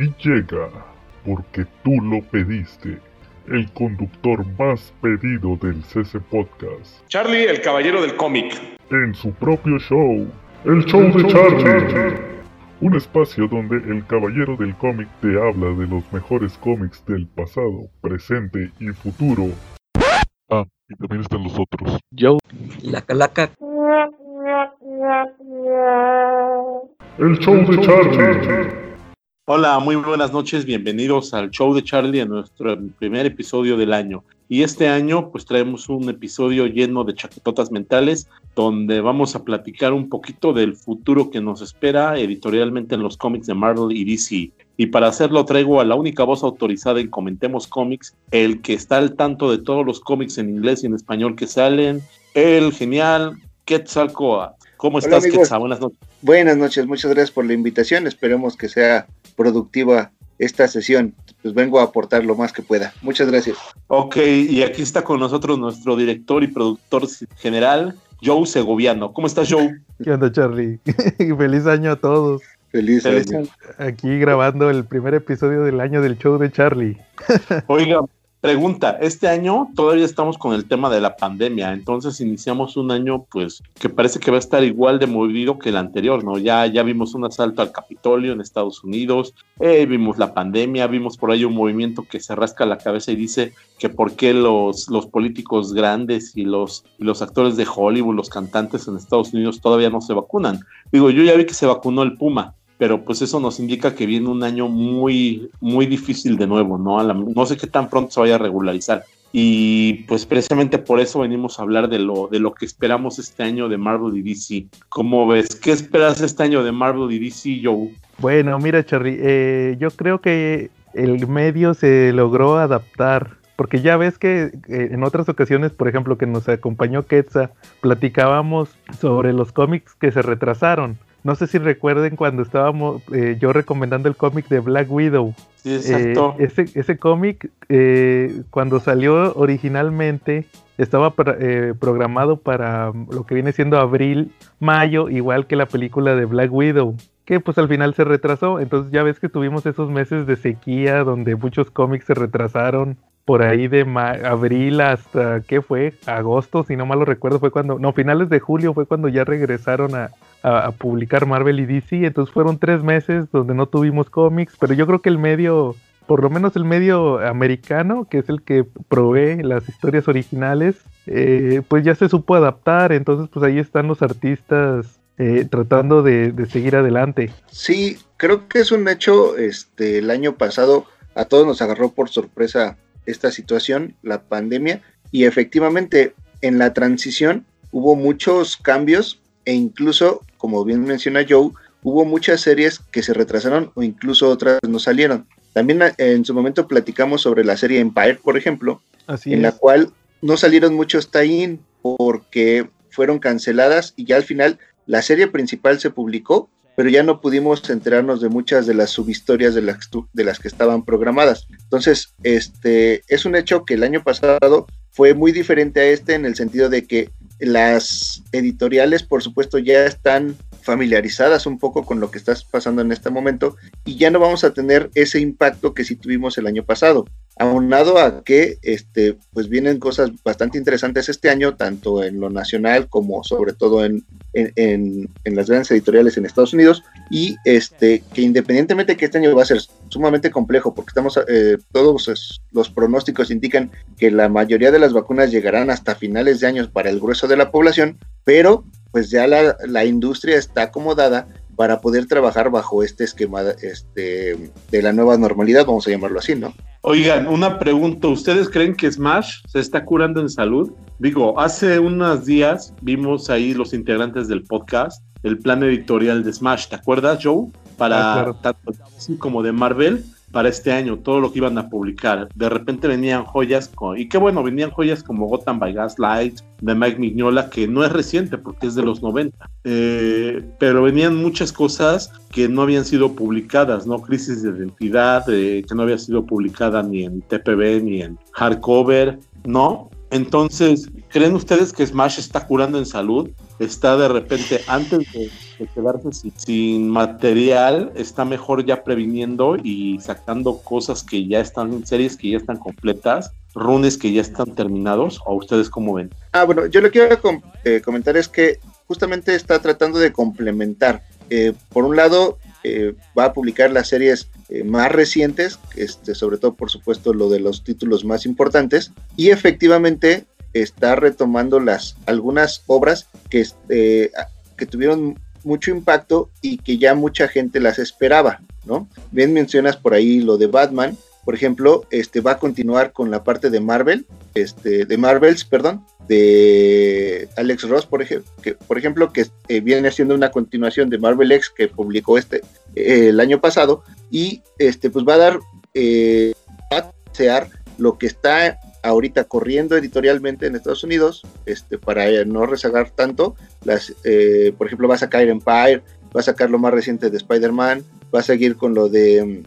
Y llega, porque tú lo pediste, el conductor más pedido del CC Podcast. Charlie, el caballero del cómic. En su propio show, el show de Charlie. Un espacio donde el caballero del cómic te habla de los mejores cómics del pasado, presente y futuro. Ah, y también están los otros. Joe, la calaca. El show de Charlie. Hola, muy buenas noches, bienvenidos al show de Charlie, en nuestro primer episodio del año. Y este año pues traemos un episodio lleno de chaquetotas mentales, donde vamos a platicar un poquito del futuro que nos espera editorialmente en los cómics de Marvel y DC. Y para hacerlo traigo a la única voz autorizada en Comentemos Cómics, el que está al tanto de todos los cómics en inglés y en español que salen, el genial Quetzalcoatl. ¿Cómo estás, Quetzal? Buenas noches. Buenas noches, muchas gracias por la invitación. Esperemos que sea productiva esta sesión. Pues vengo a aportar lo más que pueda. Muchas gracias. Ok, y aquí está con nosotros nuestro director y productor general, Joe Segoviano. ¿Cómo estás, Joe? ¿Qué onda, Charlie? Feliz año a todos. Feliz, año. Aquí grabando el primer episodio del año del show de Charlie. Oiga, Pregunta, este año todavía estamos con el tema de la pandemia, entonces iniciamos un año pues que parece que va a estar igual de movido que el anterior, ¿no? Ya, ya vimos un asalto al Capitolio en Estados Unidos, eh, vimos la pandemia, vimos por ahí un movimiento que se rasca la cabeza y dice que por qué los, los políticos grandes y los, y los actores de Hollywood, los cantantes en Estados Unidos todavía no se vacunan. Digo, yo ya vi que se vacunó el Puma, pero pues eso nos indica que viene un año muy, muy difícil de nuevo, ¿no? no sé qué tan pronto se vaya a regularizar. Y pues precisamente por eso venimos a hablar de lo, de lo que esperamos este año de Marvel y DC. ¿Cómo ves? ¿Qué esperas este año de Marvel y DC, Joe? Bueno, mira, Charlie, eh, yo creo que el medio se logró adaptar porque ya ves que en otras ocasiones, por ejemplo, que nos acompañó Quetzal, platicábamos sobre los cómics que se retrasaron. No sé si recuerden cuando estábamos eh, yo recomendando el cómic de Black Widow. Sí, exacto. Eh, ese ese cómic, eh, cuando salió originalmente, estaba programado para lo que viene siendo abril, mayo, igual que la película de Black Widow. Que pues al final se retrasó. Entonces ya ves que tuvimos esos meses de sequía donde muchos cómics se retrasaron por ahí de abril hasta, ¿qué fue? Agosto, si no mal lo recuerdo, fue cuando, no, finales de julio fue cuando ya regresaron a, a, publicar Marvel y DC, entonces fueron tres meses donde no tuvimos cómics, pero yo creo que el medio, por lo menos el medio americano, que es el que provee las historias originales, eh, pues ya se supo adaptar, entonces pues ahí están los artistas eh, tratando de, de, seguir adelante. Sí, creo que es un hecho, este, el año pasado a todos nos agarró por sorpresa esta situación, la pandemia, y efectivamente en la transición hubo muchos cambios e incluso, como bien menciona Joe, hubo muchas series que se retrasaron o incluso otras no salieron. También en su momento platicamos sobre la serie Empire, por ejemplo, en la cual no salieron muchos tie-in porque fueron canceladas y ya al final la serie principal se publicó, pero ya no pudimos enterarnos de muchas de las subhistorias de las, de las que estaban programadas. Entonces, este es un hecho que el año pasado fue muy diferente a este en el sentido de que las editoriales, por supuesto, ya están familiarizadas un poco con lo que está pasando en este momento y ya no vamos a tener ese impacto que sí tuvimos el año pasado aunado a que este, pues vienen cosas bastante interesantes este año, tanto en lo nacional como sobre todo en, en, las grandes editoriales en Estados Unidos, y este, que independientemente que este año va a ser sumamente complejo, porque estamos, eh, todos los pronósticos indican que la mayoría de las vacunas llegarán hasta finales de años para el grueso de la población, pero pues ya la, la industria está acomodada para poder trabajar bajo este esquema este, de la nueva normalidad, vamos a llamarlo así, ¿no? Oigan, una pregunta, ¿ustedes creen que Smash se está curando en salud? Digo, hace unos días vimos ahí los integrantes del podcast, el plan editorial de Smash, ¿te acuerdas, Joe? Para ah, tanto como de Marvel, para este año, todo lo que iban a publicar. De repente venían joyas, y qué bueno, venían joyas como Gotham by Gaslight, de Mike Mignola, que no es reciente porque es de los 90, eh, pero venían muchas cosas que no habían sido publicadas, ¿no? Crisis de identidad, eh, que no había sido publicada ni en TPB ni en hardcover, ¿no? Entonces, ¿creen ustedes que Smash está curando en salud? Está de repente, antes de, quedarse sin, material, está mejor ya previniendo y sacando cosas que ya están en series, que ya están completas, runes que ya están terminados, o ustedes cómo ven? Ah, bueno, yo lo que quiero eh, comentar es que justamente está tratando de complementar. Eh, por un lado, eh, va a publicar las series eh, más recientes, este, sobre todo por supuesto lo de los títulos más importantes, y efectivamente está retomando las algunas obras que, este, que tuvieron mucho impacto y que ya mucha gente las esperaba, ¿no? Bien mencionas por ahí lo de Batman, por ejemplo, este va a continuar con la parte de Marvel, este, de Marvels, perdón, de Alex Ross, por ejemplo, que, por ejemplo, que eh, viene siendo una continuación de Marvel X que publicó este eh, el año pasado y este pues va a dar eh, a pasear lo que está ahorita corriendo editorialmente en Estados Unidos, este para no rezagar tanto, por ejemplo va a sacar Empire, va a sacar lo más reciente de Spider-Man, va a seguir con lo de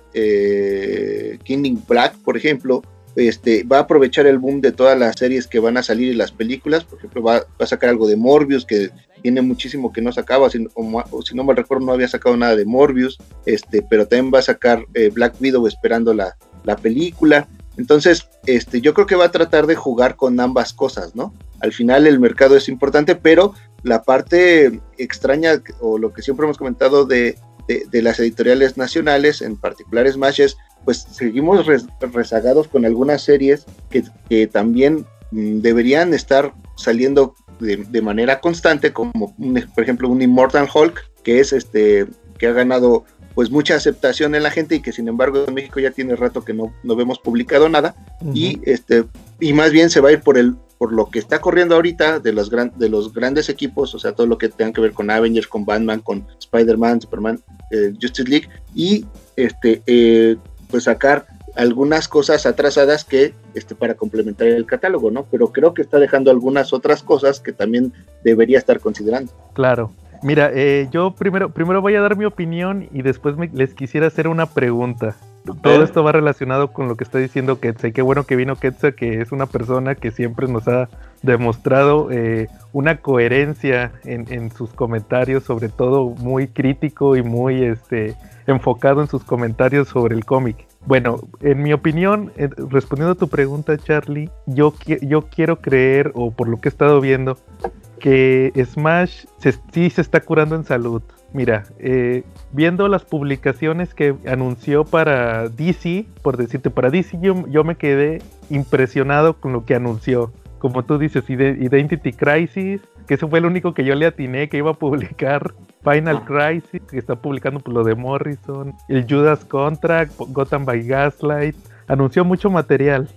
King Black, por ejemplo, este, va a aprovechar el boom de todas las series que van a salir y las películas, por ejemplo, va, a sacar algo de Morbius, que tiene muchísimo que no sacaba, si, o, si no me recuerdo no había sacado nada de Morbius, este, pero también va a sacar eh, Black Widow esperando la, la, película. Entonces, este, yo creo que va a tratar de jugar con ambas cosas, ¿no? Al final el mercado es importante, pero la parte extraña o lo que siempre hemos comentado de, de, las editoriales nacionales, en particular Smash, es pues seguimos rezagados con algunas series que, también mm, deberían estar saliendo de, manera constante, como por ejemplo un Immortal Hulk, que es este, que ha ganado pues mucha aceptación en la gente y que sin embargo en México ya tiene rato que no, no vemos publicado nada. Y este y más bien se va a ir por el por lo que está corriendo ahorita de los gran, de los grandes equipos, o sea, todo lo que tenga que ver con Avengers, con Batman, con Spider-Man, Superman, eh, Justice League y este eh, pues sacar algunas cosas atrasadas que este para complementar el catálogo, ¿no? Pero creo que está dejando algunas otras cosas que también debería estar considerando. Claro. Mira, eh, yo primero, primero voy a dar mi opinión y después les quisiera hacer una pregunta. Todo esto va relacionado con lo que está diciendo Ketsa y qué bueno que vino Ketsa, que es una persona que siempre nos ha demostrado eh, una coherencia en, en, sus comentarios, sobre todo muy crítico y muy este, enfocado en sus comentarios sobre el cómic. Bueno, en mi opinión, eh, respondiendo a tu pregunta, Charlie, yo, yo quiero creer, o por lo que he estado viendo, que Smash sí se está curando en salud. Mira, eh, viendo las publicaciones que anunció para DC, por decirte, para DC yo, yo me quedé impresionado con lo que anunció. Como tú dices, Identity Crisis, que ese fue el único que yo le atiné que iba a publicar Final Crisis, que está publicando por lo de Morrison, el Judas Contract, Gotham by Gaslight, anunció mucho material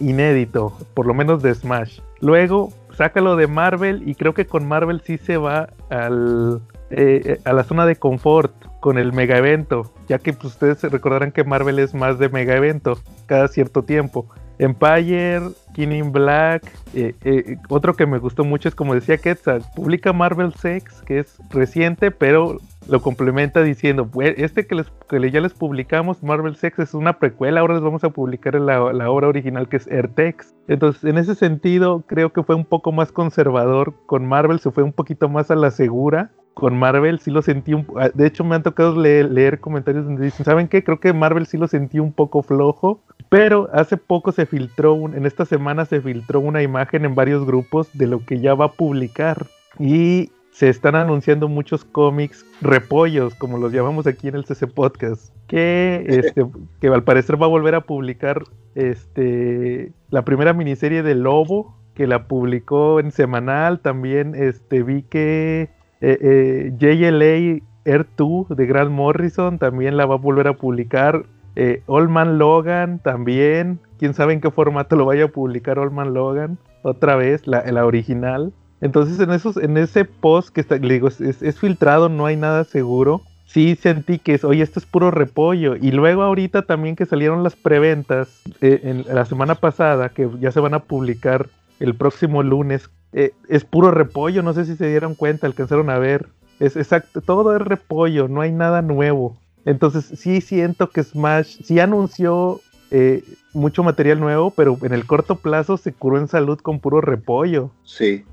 inédito, por lo menos de Smash. Luego saca lo de Marvel y creo que con Marvel sí se va al, eh, a la zona de confort con el mega evento, ya que pues, ustedes recordarán que Marvel es más de mega evento cada cierto tiempo. Empire, King Black. Eh, eh, otro que me gustó mucho es como decía Quetzal, publica Marvel Sex, que es reciente, pero lo complementa diciendo, este que, les, que ya les publicamos, Marvel Sex, es una precuela, ahora les vamos a publicar la, la obra original que es Airtex. Entonces, en ese sentido, creo que fue un poco más conservador con Marvel, se fue un poquito más a la segura con Marvel sí lo sentí un ah, de hecho me han tocado leer, comentarios donde dicen saben qué creo que Marvel sí lo sentí un poco flojo pero hace poco se filtró, un, en esta semana se filtró una imagen en varios grupos de lo que ya va a publicar. Y se están anunciando muchos cómics repollos, como los llamamos aquí en el CC Podcast, que, este, que al parecer va a volver a publicar este, la primera miniserie de Lobo, que la publicó en semanal. También este, vi que eh, eh, JLA Air 2 de Grant Morrison también la va a volver a publicar eh, Logan también. Quién sabe en qué formato lo vaya a publicar Allman Logan. Otra vez, la, original. Entonces, en, esos, en ese post que está, le digo, es, filtrado, no hay nada seguro. Sí sentí que es, oye, esto es puro repollo. Y luego ahorita también que salieron las preventas eh, en la semana pasada, que ya se van a publicar el próximo lunes. Eh, es puro repollo, no sé si se dieron cuenta, alcanzaron a ver. Es exacto, todo es repollo, no hay nada nuevo. Entonces sí siento que Smash sí anunció eh, mucho material nuevo, pero en el corto plazo se curó en salud con puro repollo. Sí.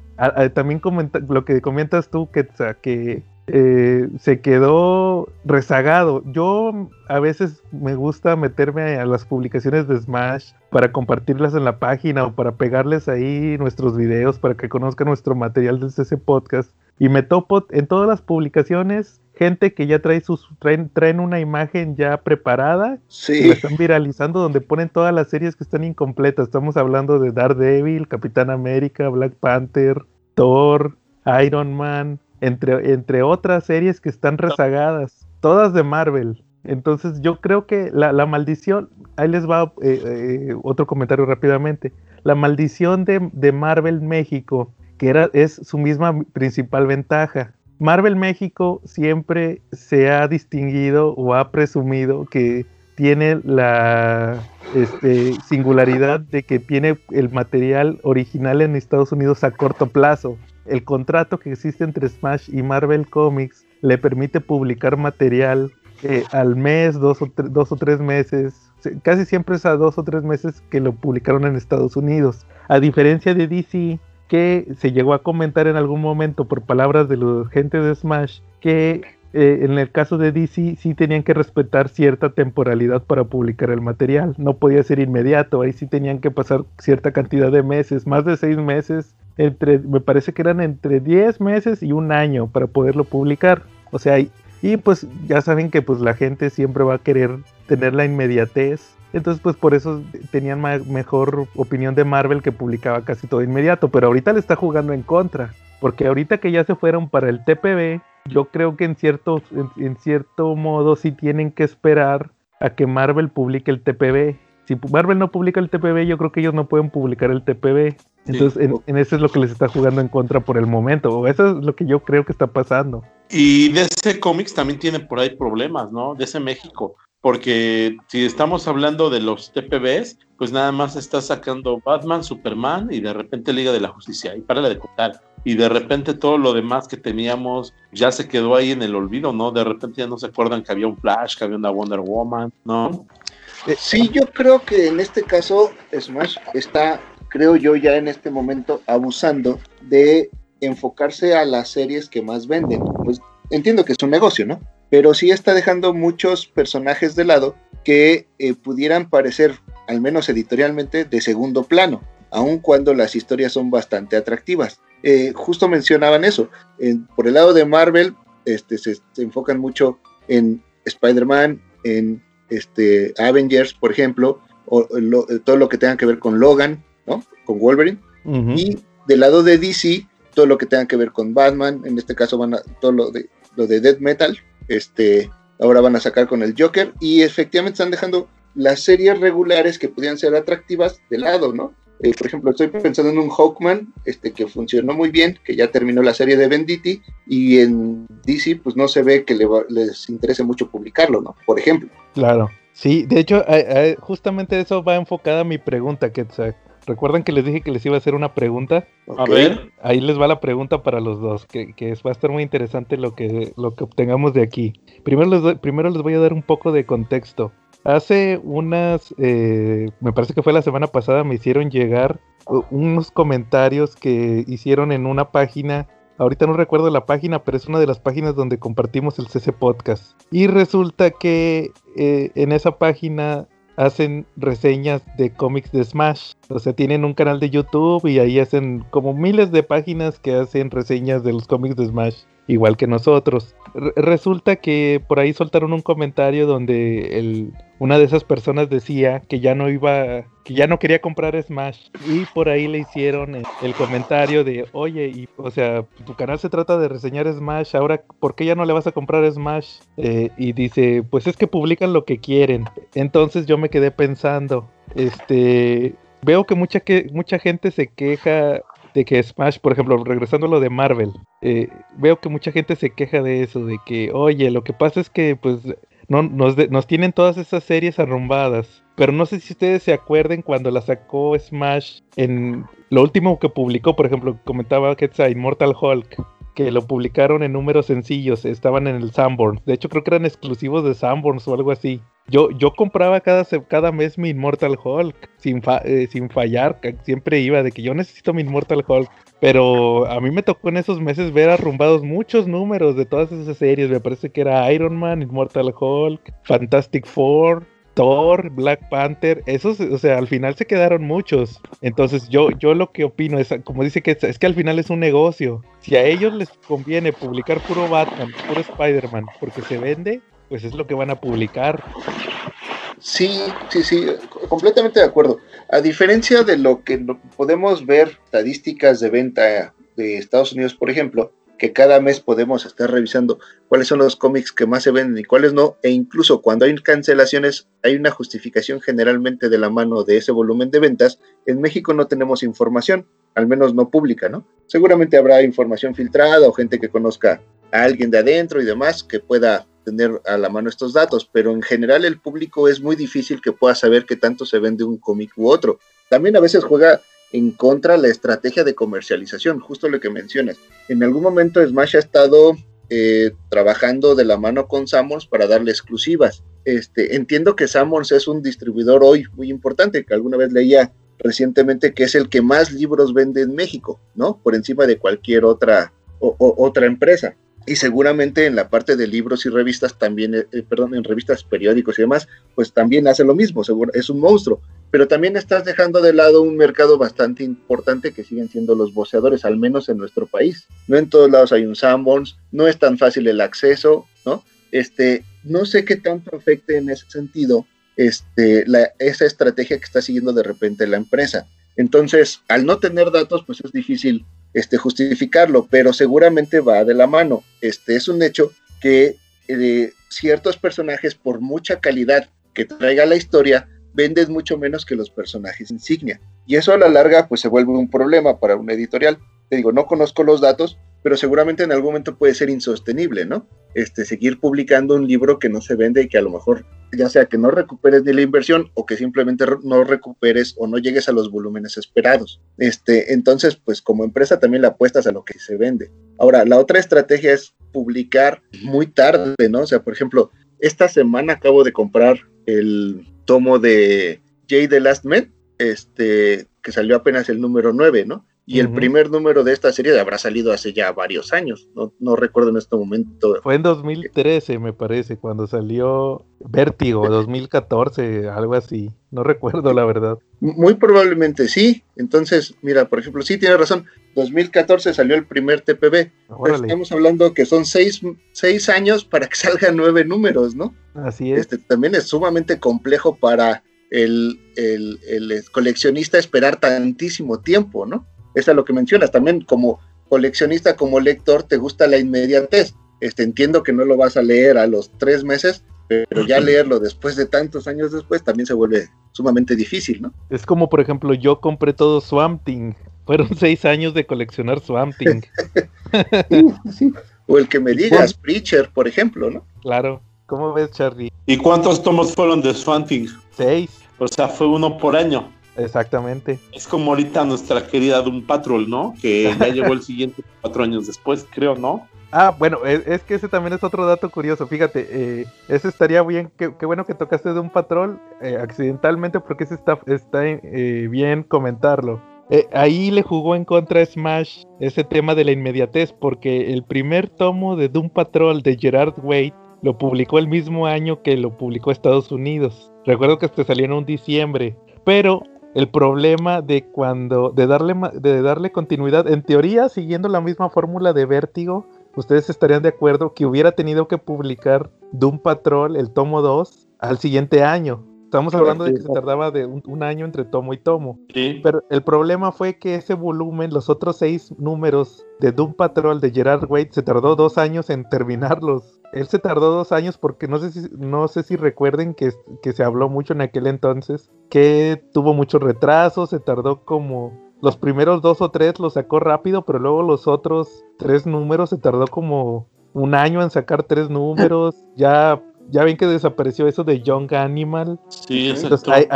también comenta, lo que comentas tú, que, que eh, se quedó rezagado. Yo a veces me gusta meterme a las publicaciones de Smash para compartirlas en la página o para pegarles ahí nuestros videos para que conozcan nuestro material del CC Podcast. Y me topo en todas las publicaciones gente que ya trae sus traen, traen una imagen ya preparada sí. la están viralizando donde ponen todas las series que están incompletas. Estamos hablando de Daredevil, Capitán América, Black Panther, Thor, Iron Man, entre, entre otras series que están rezagadas, todas de Marvel. Entonces yo creo que la, maldición, ahí les va eh, eh, otro comentario rápidamente, la maldición de, de, Marvel México, que era, es su misma principal ventaja. Marvel México siempre se ha distinguido o ha presumido que tiene la este, singularidad de que tiene el material original en Estados Unidos a corto plazo el contrato que existe entre Smash y Marvel Comics le permite publicar material eh, al mes, dos o, dos o tres meses, casi siempre es a dos o tres meses que lo publicaron en Estados Unidos. A diferencia de DC, que se llegó a comentar en algún momento por palabras de la gente de Smash, que eh, en el caso de DC sí tenían que respetar cierta temporalidad para publicar el material. No podía ser inmediato, ahí sí tenían que pasar cierta cantidad de meses, más de seis meses entre, me parece que eran entre 10 meses y un año para poderlo publicar. O sea, y, y, pues ya saben que pues la gente siempre va a querer tener la inmediatez. Entonces pues por eso tenían mejor opinión de Marvel que publicaba casi todo inmediato. Pero ahorita le está jugando en contra. Porque ahorita que ya se fueron para el TPB, yo creo que en cierto, en cierto modo sí tienen que esperar a que Marvel publique el TPB si Marvel no publica el TPB, yo creo que ellos no pueden publicar el TPB. Entonces, en, eso es lo que les está jugando en contra por el momento. O eso es lo que yo creo que está pasando. Y DC Comics también tiene por ahí problemas, ¿no? DC México. Porque si estamos hablando de los TPBs, pues nada más está sacando Batman, Superman y de repente Liga de la Justicia. Y para de contar. Y de repente todo lo demás que teníamos ya se quedó ahí en el olvido, ¿no? De repente ya no se acuerdan que había un Flash, que había una Wonder Woman, ¿no? Eh, sí, yo creo que en este caso Smash está, creo yo, ya en este momento abusando de enfocarse a las series que más venden. Pues entiendo que es un negocio, ¿no? Pero sí está dejando muchos personajes de lado que eh, pudieran parecer, al menos editorialmente, de segundo plano, aun cuando las historias son bastante atractivas. Eh, justo mencionaban eso. por el lado de Marvel, este, se enfocan mucho en Spider-Man, en este, Avengers, por ejemplo, o, todo lo que tenga que ver con Logan, ¿no? Con Wolverine. Y del lado de DC, todo lo que tenga que ver con Batman, en este caso van a, todo lo de, lo de Death Metal, este, ahora van a sacar con el Joker, y efectivamente están dejando las series regulares que podían ser atractivas de lado, ¿no? Eh, por ejemplo, estoy pensando en un Hawkman este, que funcionó muy bien, que ya terminó la serie de Venditti, y en DC, pues no se ve que les interese mucho publicarlo, ¿no? Por ejemplo. Claro, sí, de hecho, justamente eso va enfocada mi pregunta, que Recuerden que les dije que les iba a hacer una pregunta. A ver. Ahí les va la pregunta para los dos, que, que, va a estar muy interesante lo que, lo que obtengamos de aquí. Primero les, primero les voy a dar un poco de contexto. Hace unas, eh, me parece que fue la semana pasada, me hicieron llegar unos comentarios que hicieron en una página. Ahorita no recuerdo la página, pero es una de las páginas donde compartimos el CC Podcast. Y resulta que eh, en esa página hacen reseñas de cómics de Smash. O sea, tienen un canal de YouTube y ahí hacen como miles de páginas que hacen reseñas de los cómics de Smash igual que nosotros. resulta que por ahí soltaron un comentario donde el, una de esas personas decía que ya no iba, que ya no quería comprar Smash y por ahí le hicieron el, comentario de, oye, y, o sea, tu canal se trata de reseñar Smash, ahora, ¿por qué ya no le vas a comprar Smash? Eh, y dice, pues es que publican lo que quieren. Entonces yo me quedé pensando, este, veo que mucha, que mucha gente se queja de que Smash, por ejemplo, regresando a lo de Marvel, eh, veo que mucha gente se queja de eso, de que, oye, lo que pasa es que pues no, nos, nos tienen todas esas series arrumbadas. Pero no sé si ustedes se acuerden cuando la sacó Smash en lo último que publicó, por ejemplo, comentaba que es Immortal Hulk que lo publicaron en números sencillos, estaban en el Sanborns. De hecho, creo que eran exclusivos de Sanborns o algo así. Yo, yo compraba cada, cada mes mi Immortal Hulk sin, eh, sin fallar, siempre iba de que yo necesito mi Immortal Hulk. Pero a mí me tocó en esos meses ver arrumbados muchos números de todas esas series. Me parece que era Iron Man, Immortal Hulk, Fantastic Four, Thor, Black Panther, esos, o sea, al final se quedaron muchos. Entonces yo, yo lo que opino es, como dice que es, que al final es un negocio. Si a ellos les conviene publicar puro Batman, puro Spider-Man, porque se vende, pues es lo que van a publicar. Sí, sí, sí, completamente de acuerdo. A diferencia de lo que podemos ver, estadísticas de venta de Estados Unidos, por ejemplo, que cada mes podemos estar revisando cuáles son los cómics que más se venden y cuáles no, e incluso cuando hay cancelaciones hay una justificación generalmente de la mano de ese volumen de ventas, en México no tenemos información, al menos no pública, ¿no? Seguramente habrá información filtrada o gente que conozca a alguien de adentro y demás que pueda tener a la mano estos datos, pero en general el público es muy difícil que pueda saber qué tanto se vende un cómic u otro. También a veces juega en contra la estrategia de comercialización, justo lo que mencionas. En algún momento Smash ha estado eh, trabajando de la mano con Sammons para darle exclusivas. Este, entiendo que Sammons es un distribuidor hoy muy importante, que alguna vez leía recientemente que es el que más libros vende en México, ¿no? Por encima de cualquier otra, otra empresa y seguramente en la parte de libros y revistas también, eh, eh, perdón, en revistas, periódicos y demás, pues también hace lo mismo, seguro, es un monstruo, pero también estás dejando de lado un mercado bastante importante que siguen siendo los voceadores, al menos en nuestro país. No en todos lados hay un Sanborns, no es tan fácil el acceso, ¿no? Este, no sé qué tanto afecte en ese sentido este, esa estrategia que está siguiendo de repente la empresa. Entonces, al no tener datos, pues es difícil este, justificarlo, pero seguramente va de la mano. Este es un hecho que eh, ciertos personajes, por mucha calidad que traiga la historia, venden mucho menos que los personajes insignia. Y eso a la larga, pues se vuelve un problema para un editorial. Te digo, no conozco los datos, pero seguramente en algún momento puede ser insostenible, ¿no? Este, seguir publicando un libro que no se vende y que a lo mejor, ya sea que no recuperes ni la inversión o que simplemente no recuperes o no llegues a los volúmenes esperados. Este, entonces, pues como empresa también le apuestas a lo que se vende. Ahora, la otra estrategia es publicar muy tarde, ¿no? O sea, por ejemplo, esta semana acabo de comprar el tomo de Jay the Last Man, este, que salió apenas el número 9, ¿no? Y el primer número de esta serie habrá salido hace ya varios años, no, recuerdo en este momento. Fue en 2013, me parece, cuando salió Vértigo, 2014, algo así. No recuerdo la verdad. Muy probablemente sí. Entonces, mira, por ejemplo, sí tiene razón. 2014 salió el primer TPB. estamos hablando que son seis, seis, años para que salgan nueve números, ¿no? Así es. Este, también es sumamente complejo para el, el, el coleccionista esperar tantísimo tiempo, ¿no? Es a lo que mencionas, también como coleccionista, como lector, te gusta la inmediatez. Este, entiendo que no lo vas a leer a los tres meses, pero ya leerlo después de tantos años después también se vuelve sumamente difícil, ¿no? Es como, por ejemplo, yo compré todo Swamp Thing. Fueron seis años de coleccionar Swamp Thing. O el que me digas, Preacher, por ejemplo, ¿no? Claro. ¿Cómo ves, Charlie? ¿Y cuántos tomos fueron de Swamp Thing? Seis. O sea, fue uno por año. Exactamente. Es como ahorita nuestra querida Doom Patrol, ¿no? Que ya llegó el siguiente cuatro años después, creo, ¿no? Ah, bueno, es, que ese también es otro dato curioso. Fíjate, eh, ese estaría bien. Qué, bueno que tocaste de un patrón eh, accidentalmente, porque ese está, está eh, bien comentarlo. ahí le jugó en contra Smash ese tema de la inmediatez, porque el primer tomo de Doom Patrol de Gerard Way lo publicó el mismo año que lo publicó Estados Unidos. Recuerdo que este salió en un diciembre, pero el problema de cuando de darle de darle continuidad en teoría siguiendo la misma fórmula de Vértigo ustedes estarían de acuerdo que hubiera tenido que publicar Doom Patrol el tomo 2 al siguiente año estamos hablando de que se tardaba de un, año entre tomo y tomo. Pero el problema fue que ese volumen los otros seis números de Doom Patrol de Gerard Wade se tardó dos años en terminarlos él se tardó dos años porque no sé si, no sé si recuerden que, que se habló mucho en aquel entonces, que tuvo muchos retrasos, se tardó como los primeros dos o tres los sacó rápido, pero luego los otros tres números se tardó como un año en sacar tres números. Ya, ya ven que desapareció eso de Young Animal. Sí, entonces ahí,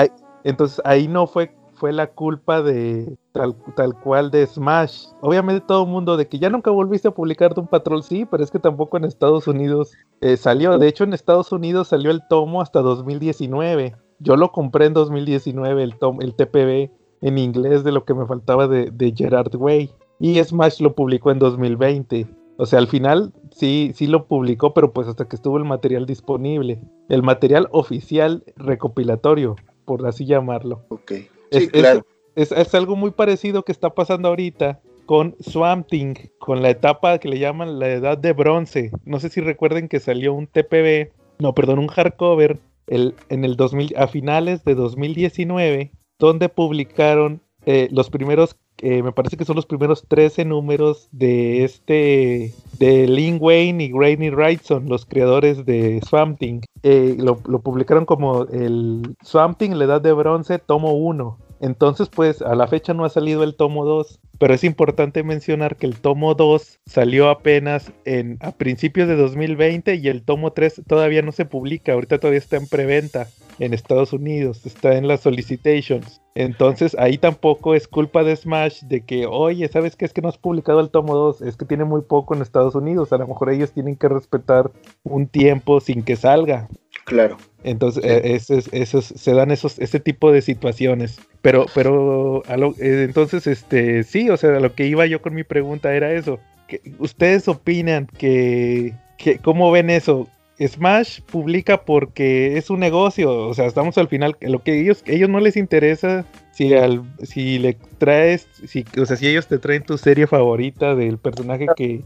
entonces ahí no fue fue la culpa de tal, tal cual de Smash. Obviamente todo el mundo de que ya nunca volviste a publicar Doom Patrol, sí, pero es que tampoco en Estados Unidos eh, salió. De hecho, en Estados Unidos salió el tomo hasta 2019. Yo lo compré en 2019, el, tom, el TPB en inglés de lo que me faltaba de, de Gerard Way. Y Smash lo publicó en 2020. O sea, al final sí, sí lo publicó, pero pues hasta que estuvo el material disponible. El material oficial recopilatorio, por así llamarlo. Ok. Sí, Es, claro. es, es- es algo muy parecido que está pasando ahorita con Swamp Thing, con la etapa que le llaman la edad de bronce. No sé si recuerden que salió un TPB, no, perdón, un hardcover el, en el 2000, a finales de 2019, donde publicaron eh, los primeros, eh, me parece que son los primeros 13 números de este, de Lin Wayne y Granny Wrightson, los creadores de Swamp Thing. Eh, lo, lo publicaron como el Swamp Thing, la edad de bronce, tomo 1. Entonces, pues a la fecha no ha salido el tomo 2, pero es importante mencionar que el tomo 2 salió apenas en, a principios de 2020 y el tomo 3 todavía no se publica, ahorita todavía está en preventa en Estados Unidos, está en las solicitations. Entonces ahí tampoco es culpa de Smash de que, oye, ¿sabes qué? Es que no has publicado el tomo 2, es que tiene muy poco en Estados Unidos, a lo mejor ellos tienen que respetar un tiempo sin que salga. Claro. Entonces, eh, ese es- esos, se dan esos, ese tipo de situaciones. Pero, pero, a lo- eh, entonces, este, sí, o sea, a lo que iba yo con mi pregunta era eso. que ¿Ustedes opinan que, que, cómo ven eso? Smash publica porque es un negocio, o sea, estamos al final, lo que ellos, ellos no les interesa si al, si le traes, si, o sea, si ellos te traen tu serie favorita del personaje que,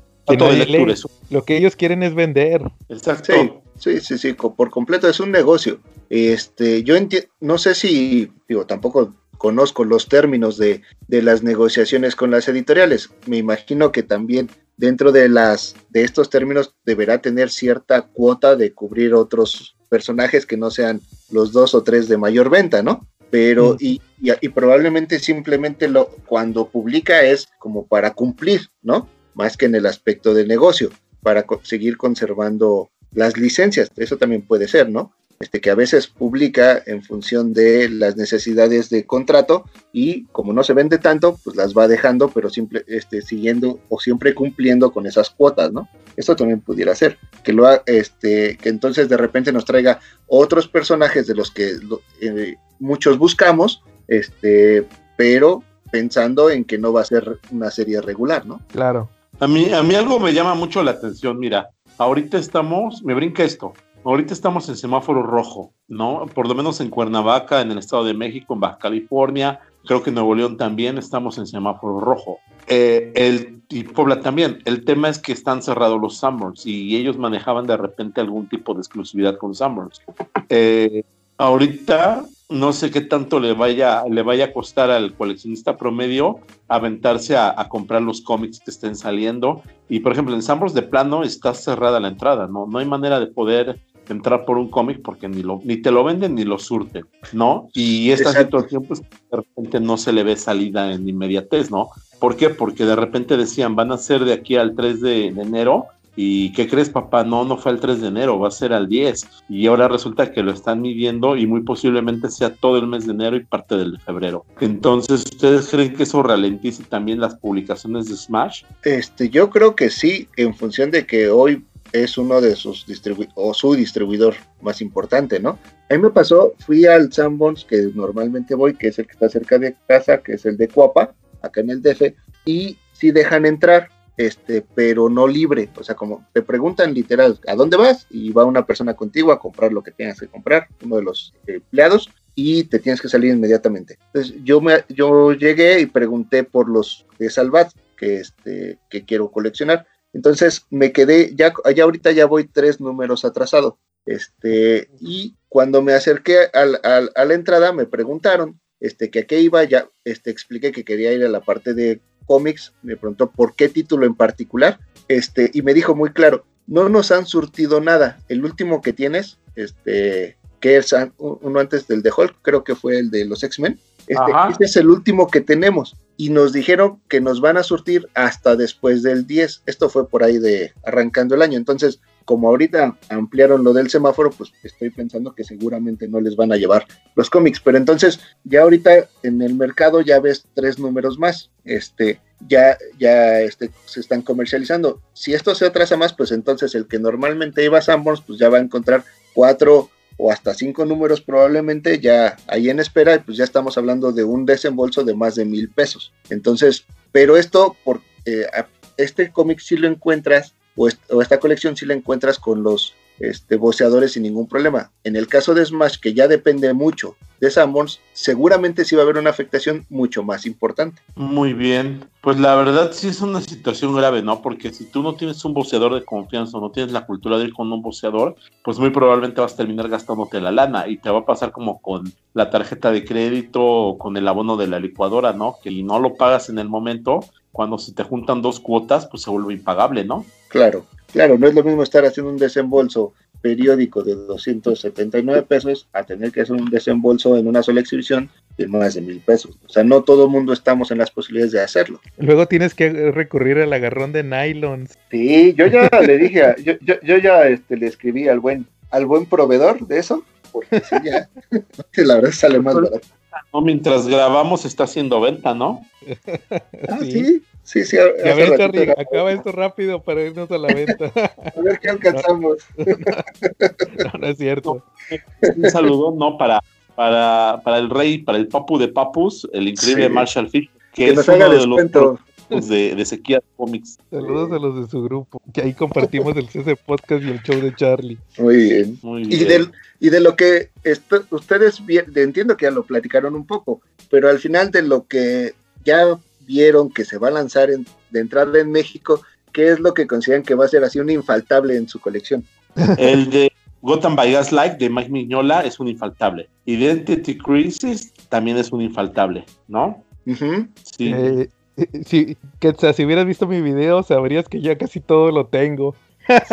lee, lo que ellos quieren es vender. Exacto. Sí, sí, sí, sí, por completo es un negocio. Este, yo no sé si, digo, tampoco conozco los términos de, de las negociaciones con las editoriales. Me imagino que también dentro de las de estos términos deberá tener cierta cuota de cubrir otros personajes que no sean los dos o tres de mayor venta, ¿no? Pero, Mm. y, y- y probablemente simplemente lo, cuando publica es como para cumplir, ¿no? Más que en el aspecto de negocio, para co- seguir conservando las licencias. Eso también puede ser, ¿no? Este, que a veces publica en función de las necesidades de contrato y como no se vende tanto, pues las va dejando, pero simple, este, siguiendo o siempre cumpliendo con esas cuotas, ¿no? Esto también pudiera ser, que lo ha- este, que entonces de repente nos traiga otros personajes de los que lo- eh, muchos buscamos, este, pero pensando en que no va a ser una serie regular, ¿no? Claro. A mí, a mí algo me llama mucho la atención. Mira, ahorita estamos, me brinca esto. Ahorita estamos en semáforo rojo, ¿no? Por lo menos en Cuernavaca, en el Estado de México, en Baja California, creo que en Nuevo León también estamos en semáforo rojo. Eh, el, y Puebla también. El tema es que están cerrados los Summers y ellos manejaban de repente algún tipo de exclusividad con Summers. Eh, ahorita no sé qué tanto le vaya, le vaya a costar al coleccionista promedio aventarse a, a comprar los cómics que estén saliendo. Y por ejemplo, en Summers de plano está cerrada la entrada, ¿no? No hay manera de poder entrar por un cómic porque ni, lo, ni te lo venden ni lo surten, ¿no? Y esta Exacto. situación, pues de repente no se le ve salida en inmediatez, ¿no? ¿Por qué? Porque de repente decían, van a ser de aquí al 3 de, de enero. ¿Y qué crees, papá? No, no fue el 3 de enero, va a ser al 10. Y ahora resulta que lo están midiendo y muy posiblemente sea todo el mes de enero y parte del de febrero. Entonces, ¿ustedes creen que eso ralentice también las publicaciones de Smash? Este, yo creo que sí, en función de que hoy es uno de sus distribuidores o su distribuidor más importante, ¿no? A mí me pasó, fui al Sanborns que normalmente voy, que es el que está cerca de casa, que es el de Cuapa, acá en el DF, y sí dejan entrar, este, pero no libre, o sea, como te preguntan literal, ¿a dónde vas? Y va una persona contigo a comprar lo que tengas que comprar, uno de los empleados, y te tienes que salir inmediatamente. Entonces yo me, yo llegué y pregunté por los de Salvat que este, que quiero coleccionar. Entonces me quedé, ya, ya ahorita ya voy tres números atrasado. Este, y cuando me acerqué al, al- a la entrada me preguntaron este, que a qué iba, ya este, expliqué que quería ir a la parte de cómics, me preguntó por qué título en particular, este, y me dijo muy claro, no nos han surtido nada, el último que tienes, este, que es uno antes del de Hulk, creo que fue el de los X-Men, este, este es el último que tenemos, y nos dijeron que nos van a surtir hasta después del 10, esto fue por ahí de arrancando el año, entonces como ahorita ampliaron lo del semáforo, pues estoy pensando que seguramente no les van a llevar los cómics. Pero entonces, ya ahorita en el mercado ya ves tres números más. Este, ya, ya este, se están comercializando. Si esto se atrasa más, pues entonces el que normalmente iba a Sanborns, pues ya va a encontrar cuatro o hasta cinco números probablemente ya ahí en espera, y pues ya estamos hablando de un desembolso de más de mil pesos. Entonces, pero esto, por, eh, este cómic si lo encuentras, o, esta colección si la encuentras con los este, boceadores sin ningún problema. En el caso de Smash, que ya depende mucho de Sanborns, seguramente sí va a haber una afectación mucho más importante. Muy bien. Pues la verdad sí es una situación grave, ¿no? Porque si tú no tienes un boceador de confianza o no tienes la cultura de ir con un boceador, pues muy probablemente vas a terminar gastándote la lana y te va a pasar como con la tarjeta de crédito o con el abono de la licuadora, ¿no? Que no lo pagas en el momento, cuando se te juntan dos cuotas, pues se vuelve impagable, ¿no? Claro. Claro, no es lo mismo estar haciendo un desembolso periódico de 279 pesos a tener que hacer un desembolso en una sola exhibición de más de mil pesos. O sea, no todo el mundo estamos en las posibilidades de hacerlo. Luego tienes que recurrir al agarrón de nylons. Sí, yo ya le dije, yo, yo, yo, ya este, le escribí al buen, al buen proveedor de eso, porque sí, ya, la verdad sale más barato. No, mientras grabamos está haciendo venta, ¿no? Ah, sí. Sí, sí, a, a ver, Charlie, acaba esto rápido para irnos a la venta. a ver qué alcanzamos. no, no es cierto. Un saludo, ¿no? Para, para, para el rey, para el papu de papus, el increíble sí. Marshall Fish, que, que es uno de los de, de Sequía Comics. Saludos a los de su grupo, que ahí compartimos el CC Podcast y el show de Charlie. Muy bien. Muy bien. Y, de, y de lo que esto, ustedes, bien, entiendo que ya lo platicaron un poco, pero al final de lo que ya vieron que se va a lanzar en, de entrada en México, ¿qué es lo que consideran que va a ser así un infaltable en su colección? El de Gotham by Gaslight de Mike Mignola es un infaltable. Identity Crisis también es un infaltable, ¿no? Uh -huh. Sí. Eh, sí, que, o sea, si hubieras visto mi video, sabrías que ya casi todo lo tengo.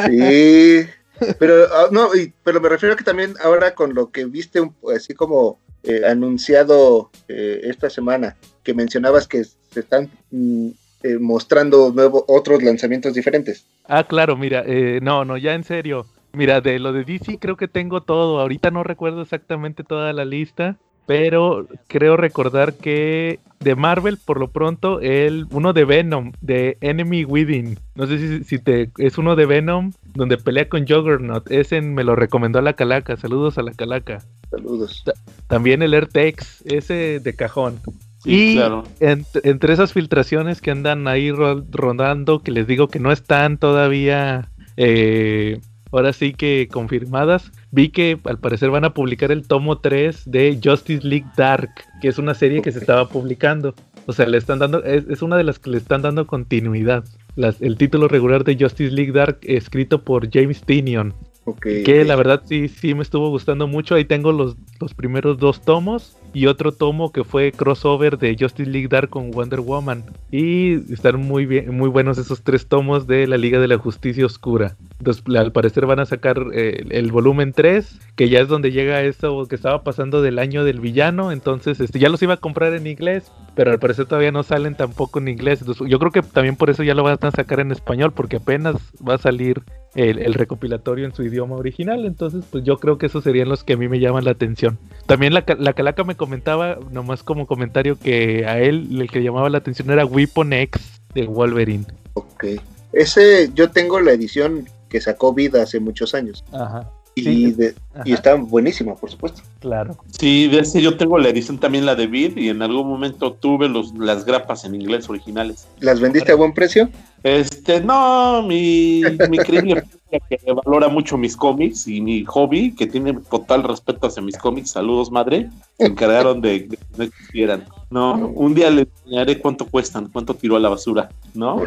Sí, pero uh, no, y, pero me refiero a que también ahora con lo que viste así como eh, anunciado eh, esta semana, que mencionabas que se están mm, eh, mostrando nuevos otros lanzamientos diferentes. Ah, claro, mira, eh, no, no, ya en serio. Mira, de lo de DC creo que tengo todo. Ahorita no recuerdo exactamente toda la lista, pero creo recordar que de Marvel, por lo pronto, el uno de Venom, de Enemy Within. No sé si, si te es uno de Venom donde pelea con Juggernaut. Ese me lo recomendó a la Calaca. Saludos a la Calaca. Saludos. Ta también el Airtex, ese de cajón. Sí, y claro. en, entre esas filtraciones que andan ahí ro rondando, que les digo que no están todavía, eh, ahora sí que confirmadas, vi que al parecer van a publicar el tomo 3 de Justice League Dark, que es una serie que se estaba publicando. O sea, le están dando, es, es una de las que le están dando continuidad. Las, el título regular de Justice League Dark, escrito por James Tinion. Okay, que okay. la verdad sí, sí me estuvo gustando mucho. Ahí tengo los, los primeros dos tomos y otro tomo que fue crossover de Justice League Dark con Wonder Woman. Y están muy bien, muy buenos esos tres tomos de la Liga de la Justicia Oscura. Entonces, al parecer van a sacar eh, el volumen 3, que ya es donde llega eso que estaba pasando del año del villano. Entonces, este, ya los iba a comprar en inglés, pero al parecer todavía no salen tampoco en inglés. Entonces, yo creo que también por eso ya lo van a sacar en español, porque apenas va a salir el, el, recopilatorio en su idioma original. Entonces, pues yo creo que esos serían los que a mí me llaman la atención. También la, la Calaca me comentaba, nomás como comentario, que a él el que llamaba la atención era Weapon X de Wolverine. Ok. Ese, yo tengo la edición que sacó Vida hace muchos años. Ajá. Y, sí, de, y, está buenísima, por supuesto. Claro. Sí, de ese yo tengo la edición también, la de Vid, y en algún momento tuve los, las grapas en inglés originales. ¿Las vendiste a buen precio? Este, no, mi, mi increíble que valora mucho mis cómics y mi hobby, que tiene total respeto hacia mis cómics, saludos madre, se encargaron de, de que no existieran. No, un día les enseñaré cuánto cuestan, cuánto tiró a la basura, ¿no?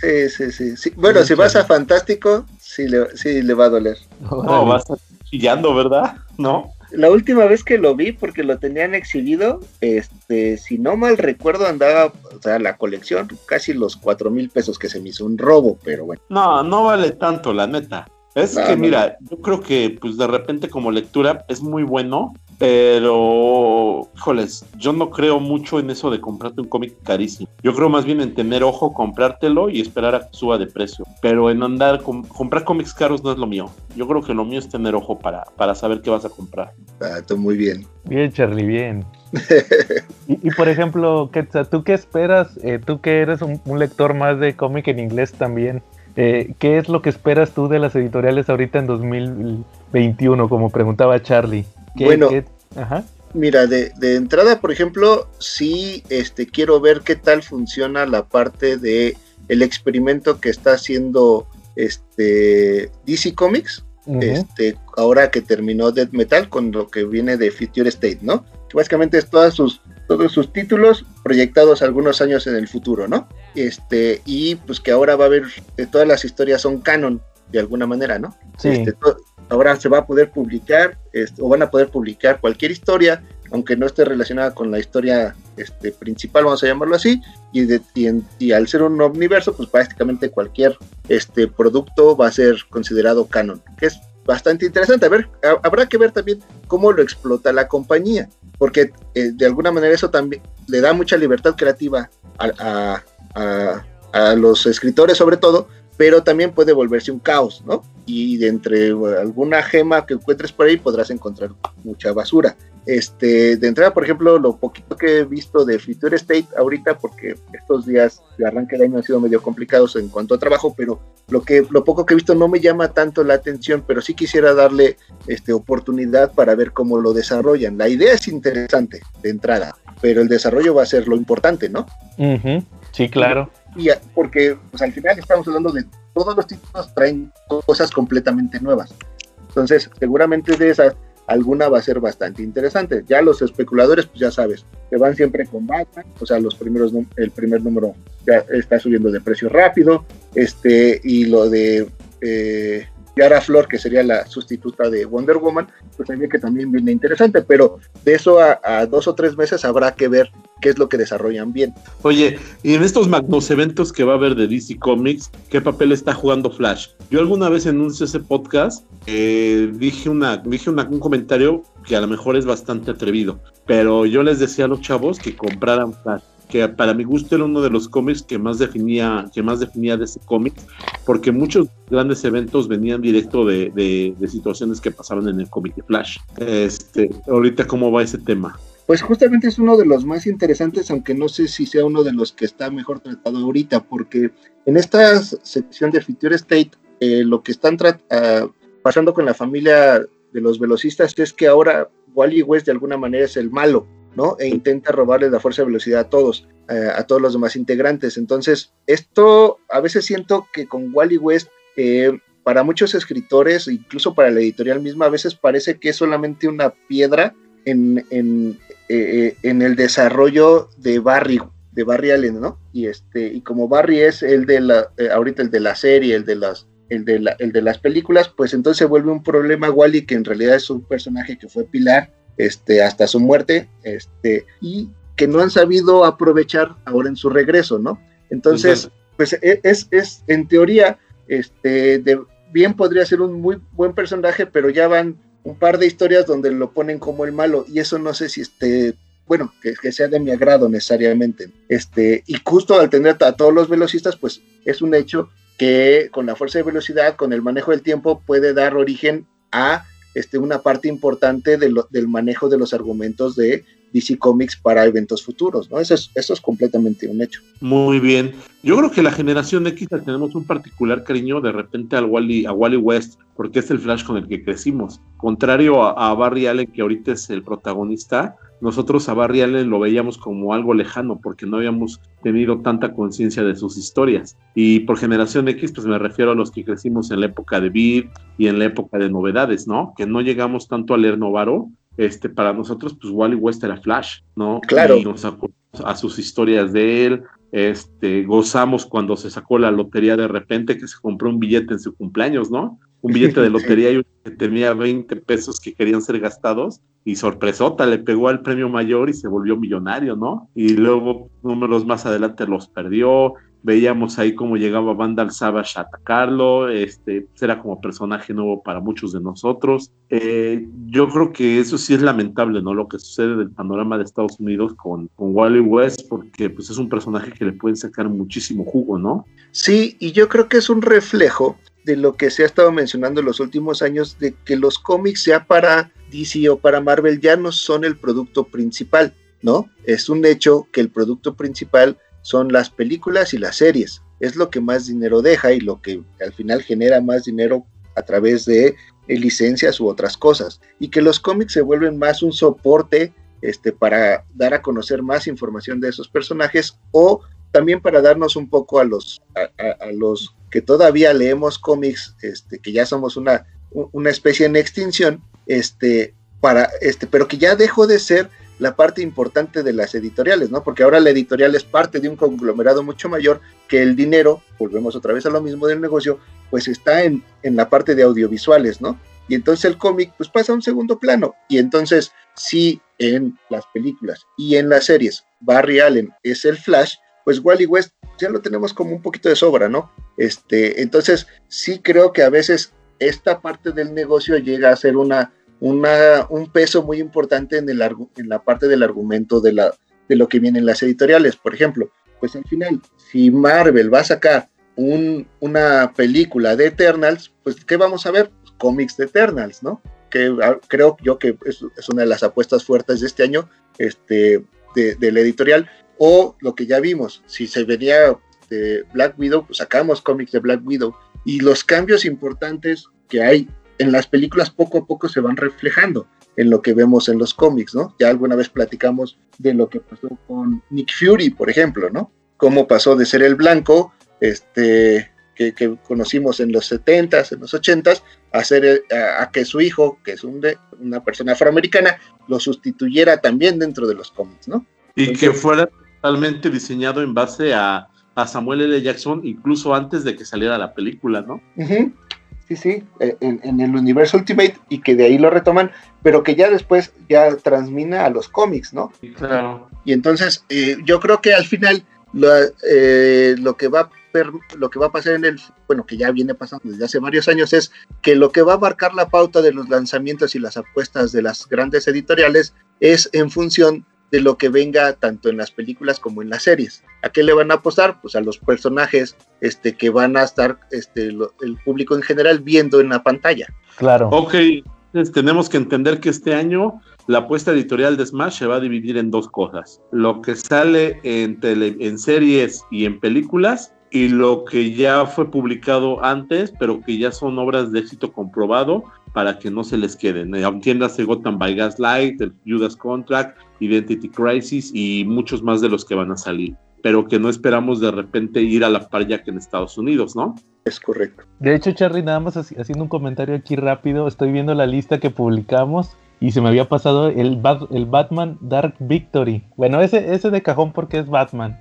Sí, sí, sí. sí. Bueno, si vas a Fantástico, sí le, sí le va a doler. No, vas a estar chillando, ¿verdad? ¿No? La última vez que lo vi, porque lo tenían exhibido, este, si no mal recuerdo, andaba, o sea, la colección, casi los cuatro mil pesos que se me hizo un robo, pero bueno. No, no vale tanto, la neta. Es no, que, no. mira, yo creo que, pues de repente, como lectura, es muy bueno pero, híjoles, yo no creo mucho en eso de comprarte un cómic carísimo. Yo creo más bien en tener ojo, comprártelo y esperar a que suba de precio. Pero en andar, con, comprar cómics caros no es lo mío. Yo creo que lo mío es tener ojo para, para saber qué vas a comprar. Ah, tú muy bien. Bien, Charlie, bien. y, por ejemplo, Quetzal, ¿tú qué esperas? Eh, tú que eres un, lector más de cómic en inglés también, eh, ¿qué es lo que esperas tú de las editoriales ahorita en 2021, como preguntaba Charlie? Bueno, mira, de, entrada, por ejemplo, sí este, quiero ver qué tal funciona la parte de el experimento que está haciendo este, DC Comics, este, ahora que terminó Dead Metal con lo que viene de Future State, ¿no? básicamente es todos sus, todos sus títulos proyectados algunos años en el futuro, ¿no? Este, y pues que ahora va a haber, eh, todas las historias son canon de alguna manera, ¿no? Sí. Este, ahora se va a poder publicar o van a poder publicar cualquier historia, aunque no esté relacionada con la historia este, principal, vamos a llamarlo así, y, de, y, al ser un universo, pues prácticamente cualquier este, producto va a ser considerado canon, que es bastante interesante. A ver, habrá que ver también cómo lo explota la compañía, porque eh, de alguna manera eso también le da mucha libertad creativa a los escritores sobre todo, pero también puede volverse un caos, ¿no? Y de entre alguna gema que encuentres por ahí podrás encontrar mucha basura. Este, de entrada, por ejemplo, lo poquito que he visto de Future State ahorita, porque estos días de arranque de año han sido medio complicados en cuanto a trabajo, pero lo que lo poco que he visto no me llama tanto la atención, pero sí quisiera darle este oportunidad para ver cómo lo desarrollan. La idea es interesante de entrada, pero el desarrollo va a ser lo importante, ¿no? Sí, claro y porque pues, al final estamos hablando de todos los títulos traen cosas completamente nuevas. Entonces, seguramente de esas, alguna va a ser bastante interesante. Ya los especuladores, pues ya sabes, que van siempre con Batman, o sea, los primeros, el primer número ya está subiendo de precio rápido, este, y lo de eh, Yara Flor, que sería la sustituta de Wonder Woman, pues también que también viene interesante, pero de eso a, dos o tres meses habrá que ver qué es lo que desarrollan bien. Oye, y en estos magnos eventos que va a haber de DC Comics, ¿qué papel está jugando Flash? Yo alguna vez en ese podcast eh, dije, una, dije un comentario que a lo mejor es bastante atrevido, pero yo les decía a los chavos que compraran Flash que para mi gusto era uno de los cómics que más definía, que más definía de ese cómic, porque muchos grandes eventos venían directo de, de, situaciones que pasaban en el cómic de Flash. Este, ahorita, ¿cómo va ese tema? Pues justamente es uno de los más interesantes, aunque no sé si sea uno de los que está mejor tratado ahorita, porque en esta sección de Future State, eh, lo que están uh, pasando con la familia de los velocistas es que ahora Wally West de alguna manera es el malo, ¿no? E intenta robarle la fuerza de velocidad a todos, eh, a todos los demás integrantes. Entonces, esto a veces siento que con Wally West, eh, para muchos escritores, incluso para la editorial misma, a veces parece que es solamente una piedra en, en, eh, en el desarrollo de Barry, de Barry Allen, ¿no? Y este, y como Barry es el de la, ahorita el de la serie, el de las el de, la, el de las películas, pues entonces vuelve un problema Wally que en realidad es un personaje que fue pilar este, hasta su muerte, este, y que no han sabido aprovechar ahora en su regreso, ¿no? Entonces, pues e, es, es en teoría, este, de, bien podría ser un muy buen personaje, pero ya van un par de historias donde lo ponen como el malo, y eso no sé si este, bueno, que, que, sea de mi agrado necesariamente. Este, y justo al tener a todos los velocistas, pues es un hecho que con la fuerza de velocidad, con el manejo del tiempo, puede dar origen a este, una parte importante del manejo de los argumentos de DC Comics para eventos futuros, ¿no? Eso es, eso es completamente un hecho. Muy bien. Yo creo que la generación X tenemos un particular cariño de repente al Wally, a Wally West, porque es el Flash con el que crecimos. Contrario a, a Barry Allen, que ahorita es el protagonista, nosotros a Barry Allen lo veíamos como algo lejano porque no habíamos tenido tanta conciencia de sus historias. Y por generación X, pues me refiero a los que crecimos en la época de Beat y en la época de novedades, ¿no? Que no llegamos tanto a leer Novaro. Este, para nosotros, pues Wally West era Flash, ¿no? Claro. Y nos a sus historias de él, este, gozamos cuando se sacó la lotería de repente que se compró un billete en su cumpleaños, ¿no? Un billete de lotería y que tenía 20 pesos que querían ser gastados y sorpresota, le pegó al premio mayor y se volvió millonario, ¿no? Y luego números más adelante los perdió veíamos ahí cómo llegaba Vandal Savage a atacarlo, este, era como personaje nuevo para muchos de nosotros. Eh, yo creo que eso sí es lamentable, ¿no? Lo que sucede del panorama de Estados Unidos con, con Wally West, porque pues es un personaje que le pueden sacar muchísimo jugo, ¿no? Sí, y yo creo que es un reflejo de lo que se ha estado mencionando en los últimos años, de que los cómics, sea para DC o para Marvel, ya no son el producto principal, ¿no? Es un hecho que el producto principal son las películas y las series. Es lo que más dinero deja y lo que al final genera más dinero a través de eh, licencias u otras cosas. Y que los cómics se vuelven más un soporte este, para dar a conocer más información de esos personajes o también para darnos un poco a los, a, los que todavía leemos cómics, este, que ya somos una, una especie en extinción, este, para, este, pero que ya dejó de ser la parte importante de las editoriales, ¿no? Porque ahora la editorial es parte de un conglomerado mucho mayor que el dinero, volvemos otra vez a lo mismo del negocio, pues está en, en la parte de audiovisuales, ¿no? Y entonces el cómic pues pasa a un segundo plano. Y entonces si en las películas y en las series Barry Allen es el Flash, pues Wally West ya lo tenemos como un poquito de sobra, ¿no? Este, entonces sí creo que a veces esta parte del negocio llega a ser una un peso muy importante en, la parte del argumento de, lo que vienen las editoriales. Por ejemplo, pues al final, si Marvel va a sacar un, una película de Eternals, pues ¿qué vamos a ver? Pues, cómics de Eternals, ¿no? Que ah, creo yo que es, una de las apuestas fuertes de este año este, de, de, la editorial. O lo que ya vimos, si se venía de Black Widow, pues sacamos cómics de Black Widow. Y los cambios importantes que hay en las películas poco a poco se van reflejando en lo que vemos en los cómics, ¿no? Ya alguna vez platicamos de lo que pasó con Nick Fury, por ejemplo, ¿no? Cómo pasó de ser el blanco, este, que, conocimos en los 70s, en los 80s, a, ser, a, que su hijo, que es un de, una persona afroamericana, lo sustituyera también dentro de los cómics, ¿no? Y que fuera totalmente diseñado en base a, a, Samuel L. Jackson, incluso antes de que saliera la película, ¿no? Sí, sí, eh, en, el universo Ultimate y que de ahí lo retoman, pero que ya después ya transmina a los cómics, ¿no? claro. Y entonces eh, yo creo que al final lo, eh, lo, que va a lo que va a pasar en el, bueno, que ya viene pasando desde hace varios años, es que lo que va a marcar la pauta de los lanzamientos y las apuestas de las grandes editoriales es en función de lo que venga tanto en las películas como en las series. ¿A qué le van a apostar? Pues a los personajes este, que van a estar este, el público en general viendo en la pantalla. Claro. Ok, entonces tenemos que entender que este año la apuesta editorial de Smash se va a dividir en dos cosas. Lo que sale en, tele, en series y en películas y lo que ya fue publicado antes, pero que ya son obras de éxito comprobado para que no se les queden. Eh, Entiéndase Gotham by Gaslight, el Judas Contract, Identity Crisis y muchos más de los que van a salir, pero que no esperamos de repente ir a la par ya que en Estados Unidos, ¿no? Es correcto. De hecho, Charly, nada más haciendo un comentario aquí rápido, estoy viendo la lista que publicamos y se me había pasado el, el Batman Dark Victory. Bueno, ese, ese de cajón porque es Batman.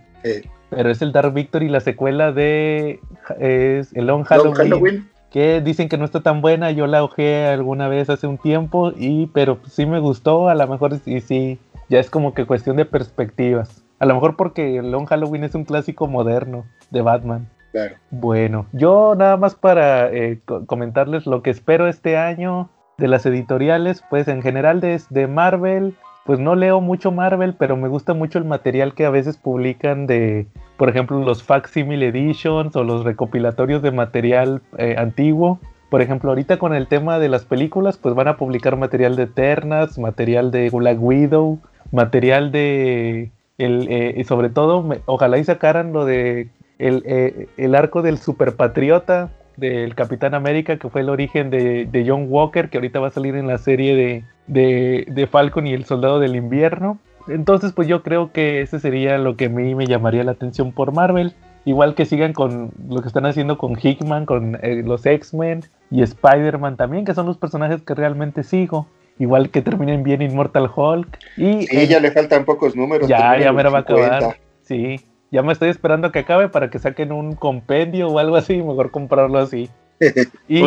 Pero es el Dark Victory, la secuela de es el Long Halloween, Que dicen que no está tan buena. Yo la ojé alguna vez hace un tiempo, y pero sí me gustó. A lo mejor sí, sí, ya es como que cuestión de perspectivas. A lo mejor porque Long Halloween es un clásico moderno de Batman. Claro. Bueno, yo nada más para eh, comentarles lo que espero este año de las editoriales, pues en general de Marvel, pues no leo mucho Marvel, pero me gusta mucho el material que a veces publican de, por ejemplo, los facsimile editions o los recopilatorios de material eh, antiguo. Por ejemplo, ahorita con el tema de las películas, pues van a publicar material de Eternas, material de Black Widow, material de el, eh, y sobre todo, ojalá y sacaran lo de el, eh, el arco del superpatriota del Capitán América, que fue el origen de, de, John Walker, que ahorita va a salir en la serie de, de, de, Falcon y el Soldado del Invierno. Entonces, pues yo creo que ese sería lo que a mí me llamaría la atención por Marvel. Igual que sigan con lo que están haciendo con Hickman, con eh, los X-Men y Spider-Man también, que son los personajes que realmente sigo. Igual que terminen bien Immortal Hulk. Y sí, ya le faltan pocos números. Ya, ya me va a acabar. Sí, ya me estoy esperando que acabe para que saquen un compendio o algo así, mejor comprarlo así. y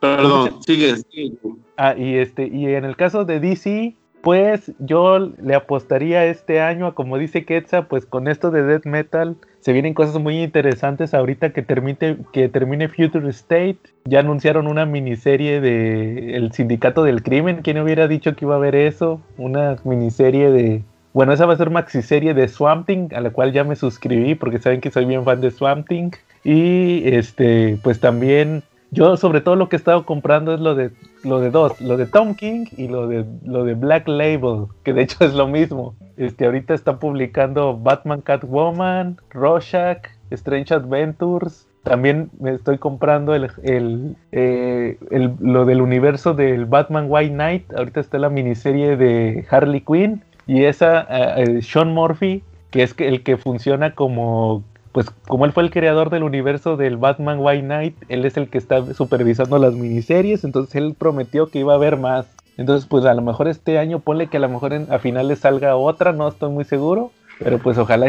perdón, sigue, Ah, y este, y en el caso de DC, después yo le apostaría este año a como dice Quetzal, pues con esto de death metal se vienen cosas muy interesantes ahorita que termine, que termine Future State. Ya anunciaron una miniserie de El Sindicato del Crimen. ¿Quién hubiera dicho que iba a haber eso? Una miniserie de... Bueno, esa va a ser maxiserie de Swamp Thing, a la cual ya me suscribí porque saben que soy bien fan de Swamp Thing. Y este, pues también yo sobre todo lo que he estado comprando es lo de lo de dos, lo de Tom King y lo de lo de Black Label, que de hecho es lo mismo. Este, ahorita están publicando Batman Catwoman, Rorschach, Strange Adventures. También me estoy comprando el, el, eh, el, lo del universo del Batman White Knight. Ahorita está la miniserie de Harley Quinn. Y esa, eh, eh, Sean Murphy, que es el que funciona como pues como él fue el creador del universo del Batman White Knight, él es el que está supervisando las miniseries, entonces él prometió que iba a haber más. Entonces, pues a lo mejor este año ponle que a lo mejor a finales salga otra, no estoy muy seguro. Pero pues ojalá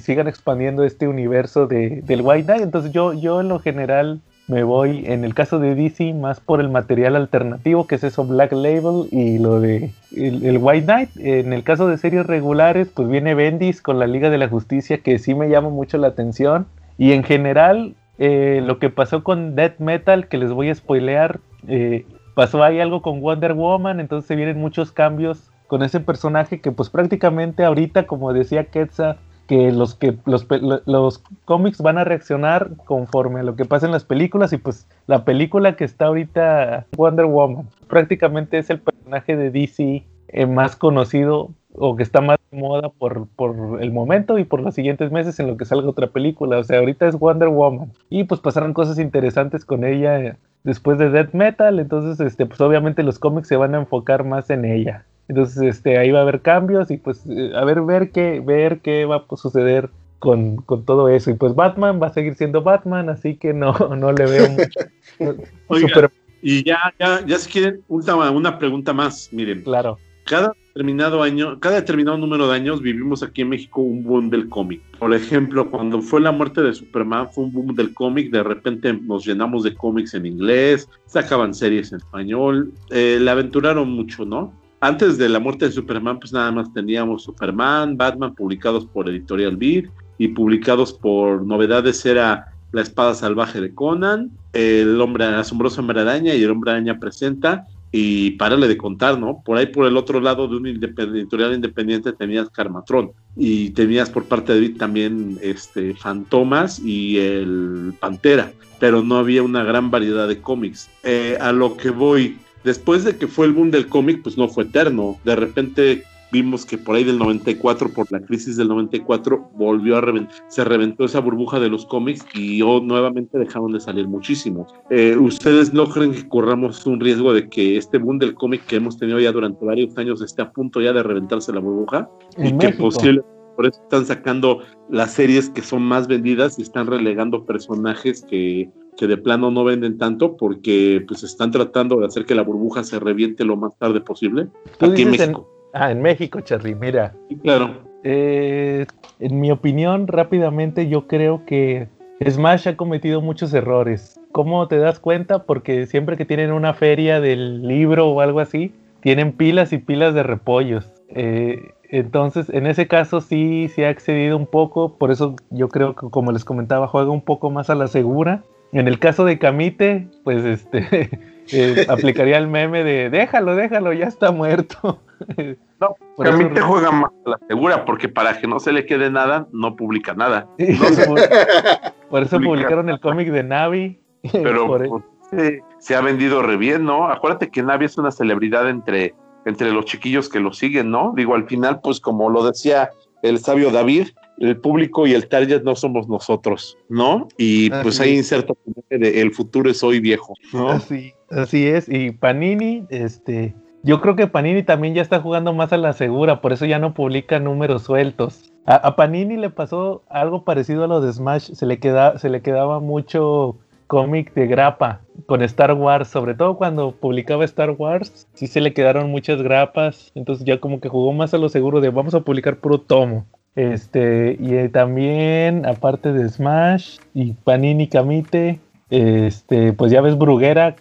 sigan expandiendo este universo de, del White Knight. Entonces yo, yo en lo general me voy, en el caso de DC, más por el material alternativo, que es eso Black Label y lo de el, White Knight. En el caso de series regulares, pues viene Bendis con la Liga de la Justicia, que sí me llama mucho la atención. Y en general, eh, lo que pasó con Death Metal, que les voy a spoilear, eh, pasó ahí algo con Wonder Woman, entonces vienen muchos cambios con ese personaje que pues prácticamente ahorita, como decía Quetzal, que los que los, los cómics van a reaccionar conforme a lo que pasa en las películas y pues la película que está ahorita Wonder Woman prácticamente es el personaje de DC eh, más conocido o que está más de moda por, por el momento y por los siguientes meses en lo que salga otra película. O sea, ahorita es Wonder Woman. Y pues pasaron cosas interesantes con ella después de Death Metal, entonces este, pues obviamente los cómics se van a enfocar más en ella. Entonces este, ahí va a haber cambios y pues eh, a ver, ver qué, ver qué va a suceder con, con, todo eso. Y pues Batman va a seguir siendo Batman, así que no, no le veo mucho. Y ya, ya, ya si quieren, última, una pregunta más, miren. Claro. Cada determinado año, cada determinado número de años vivimos aquí en México un boom del cómic. Por ejemplo, cuando fue la muerte de Superman, fue un boom del cómic. De repente nos llenamos de cómics en inglés, sacaban series en español, eh, le aventuraron mucho, ¿no? Antes de la muerte de Superman, pues nada más teníamos Superman, Batman publicados por Editorial Beat y publicados por novedades era La Espada Salvaje de Conan, El Hombre Asombroso Hombre Araña y El Hombre Araña Presenta y párale de contar, ¿no? Por ahí por el otro lado de un editorial independiente tenías Carmatrón y tenías por parte de David también este Fantomas y el Pantera, pero no había una gran variedad de cómics. Eh, a lo que voy, después de que fue el boom del cómic, pues no fue eterno. De repente vimos que por ahí del 94, por la crisis del 94, volvió a reventar, se reventó esa burbuja de los cómics y nuevamente dejaron de salir muchísimos. Eh, ¿Ustedes no creen que corramos un riesgo de que este boom del cómic que hemos tenido ya durante varios años esté a punto ya de reventarse la burbuja? y que posible, por eso están sacando las series que son más vendidas y están relegando personajes que que de plano no venden tanto porque pues están tratando de hacer que la burbuja se reviente lo más tarde posible aquí en México. Ah, en México, Charlie, mira. claro. Eh, en mi opinión, rápidamente, yo creo que Smash ha cometido muchos errores. ¿Cómo te das cuenta? Porque siempre que tienen una feria del libro o algo así, tienen pilas y pilas de repollos. Eh, entonces, en ese caso sí, sí ha excedido un poco. Por eso yo creo que, como les comentaba, juega un poco más a la segura. En el caso de Camite, pues este eh, aplicaría el meme de déjalo, déjalo, ya está muerto. No, Camite juega más a la segura, porque para que no se le quede nada, no publica nada. por eso publicaron el cómic de Navi. Pero pues, se ha vendido re bien, ¿no? Acuérdate que Navi es una celebridad entre, entre los chiquillos que lo siguen, ¿no? Digo, al final, pues como lo decía el sabio David, el público y el target no somos nosotros, ¿no? Y pues ahí inserta el futuro es hoy viejo, ¿no? Así, así es. Y Panini, este, yo creo que Panini también ya está jugando más a la segura, por eso ya no publica números sueltos. A, Panini le pasó algo parecido a lo de Smash, se le, queda, se le quedaba mucho cómic de grapa con Star Wars, sobre todo cuando publicaba Star Wars, sí se le quedaron muchas grapas, entonces ya como que jugó más a lo seguro de vamos a publicar puro tomo. Este, y eh, también, aparte de Smash y Panini Camite, este, pues ya ves, Bruguera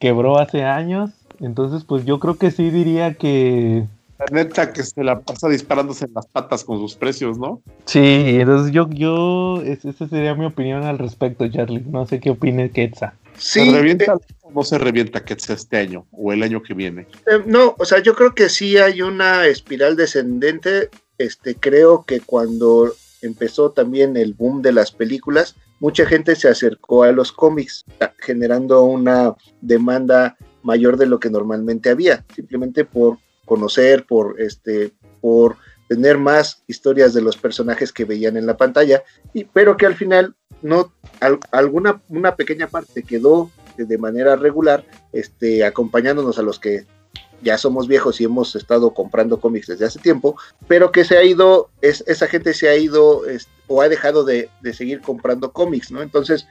quebró hace años. Entonces, pues yo creo que sí diría que, La neta que se la pasa disparándose en las patas con sus precios, ¿no? Sí, entonces yo, yo, esa sería mi opinión al respecto, Charlie. No sé qué opine Quetza. ¿Se revienta o no se revienta Quetza este año o el año que viene? Eh, no, o sea, yo creo que sí hay una espiral descendente. Este, creo que cuando empezó también el boom de las películas, mucha gente se acercó a los cómics, generando una demanda mayor de lo que normalmente había, simplemente por conocer, por este, por tener más historias de los personajes que veían en la pantalla, y, pero que al final no, alguna, una pequeña parte quedó de manera regular, este, acompañándonos a los que ya somos viejos y hemos estado comprando cómics desde hace tiempo, pero que se ha ido, es, esa gente se ha ido o ha dejado de, de, seguir comprando cómics, ¿no? Entonces,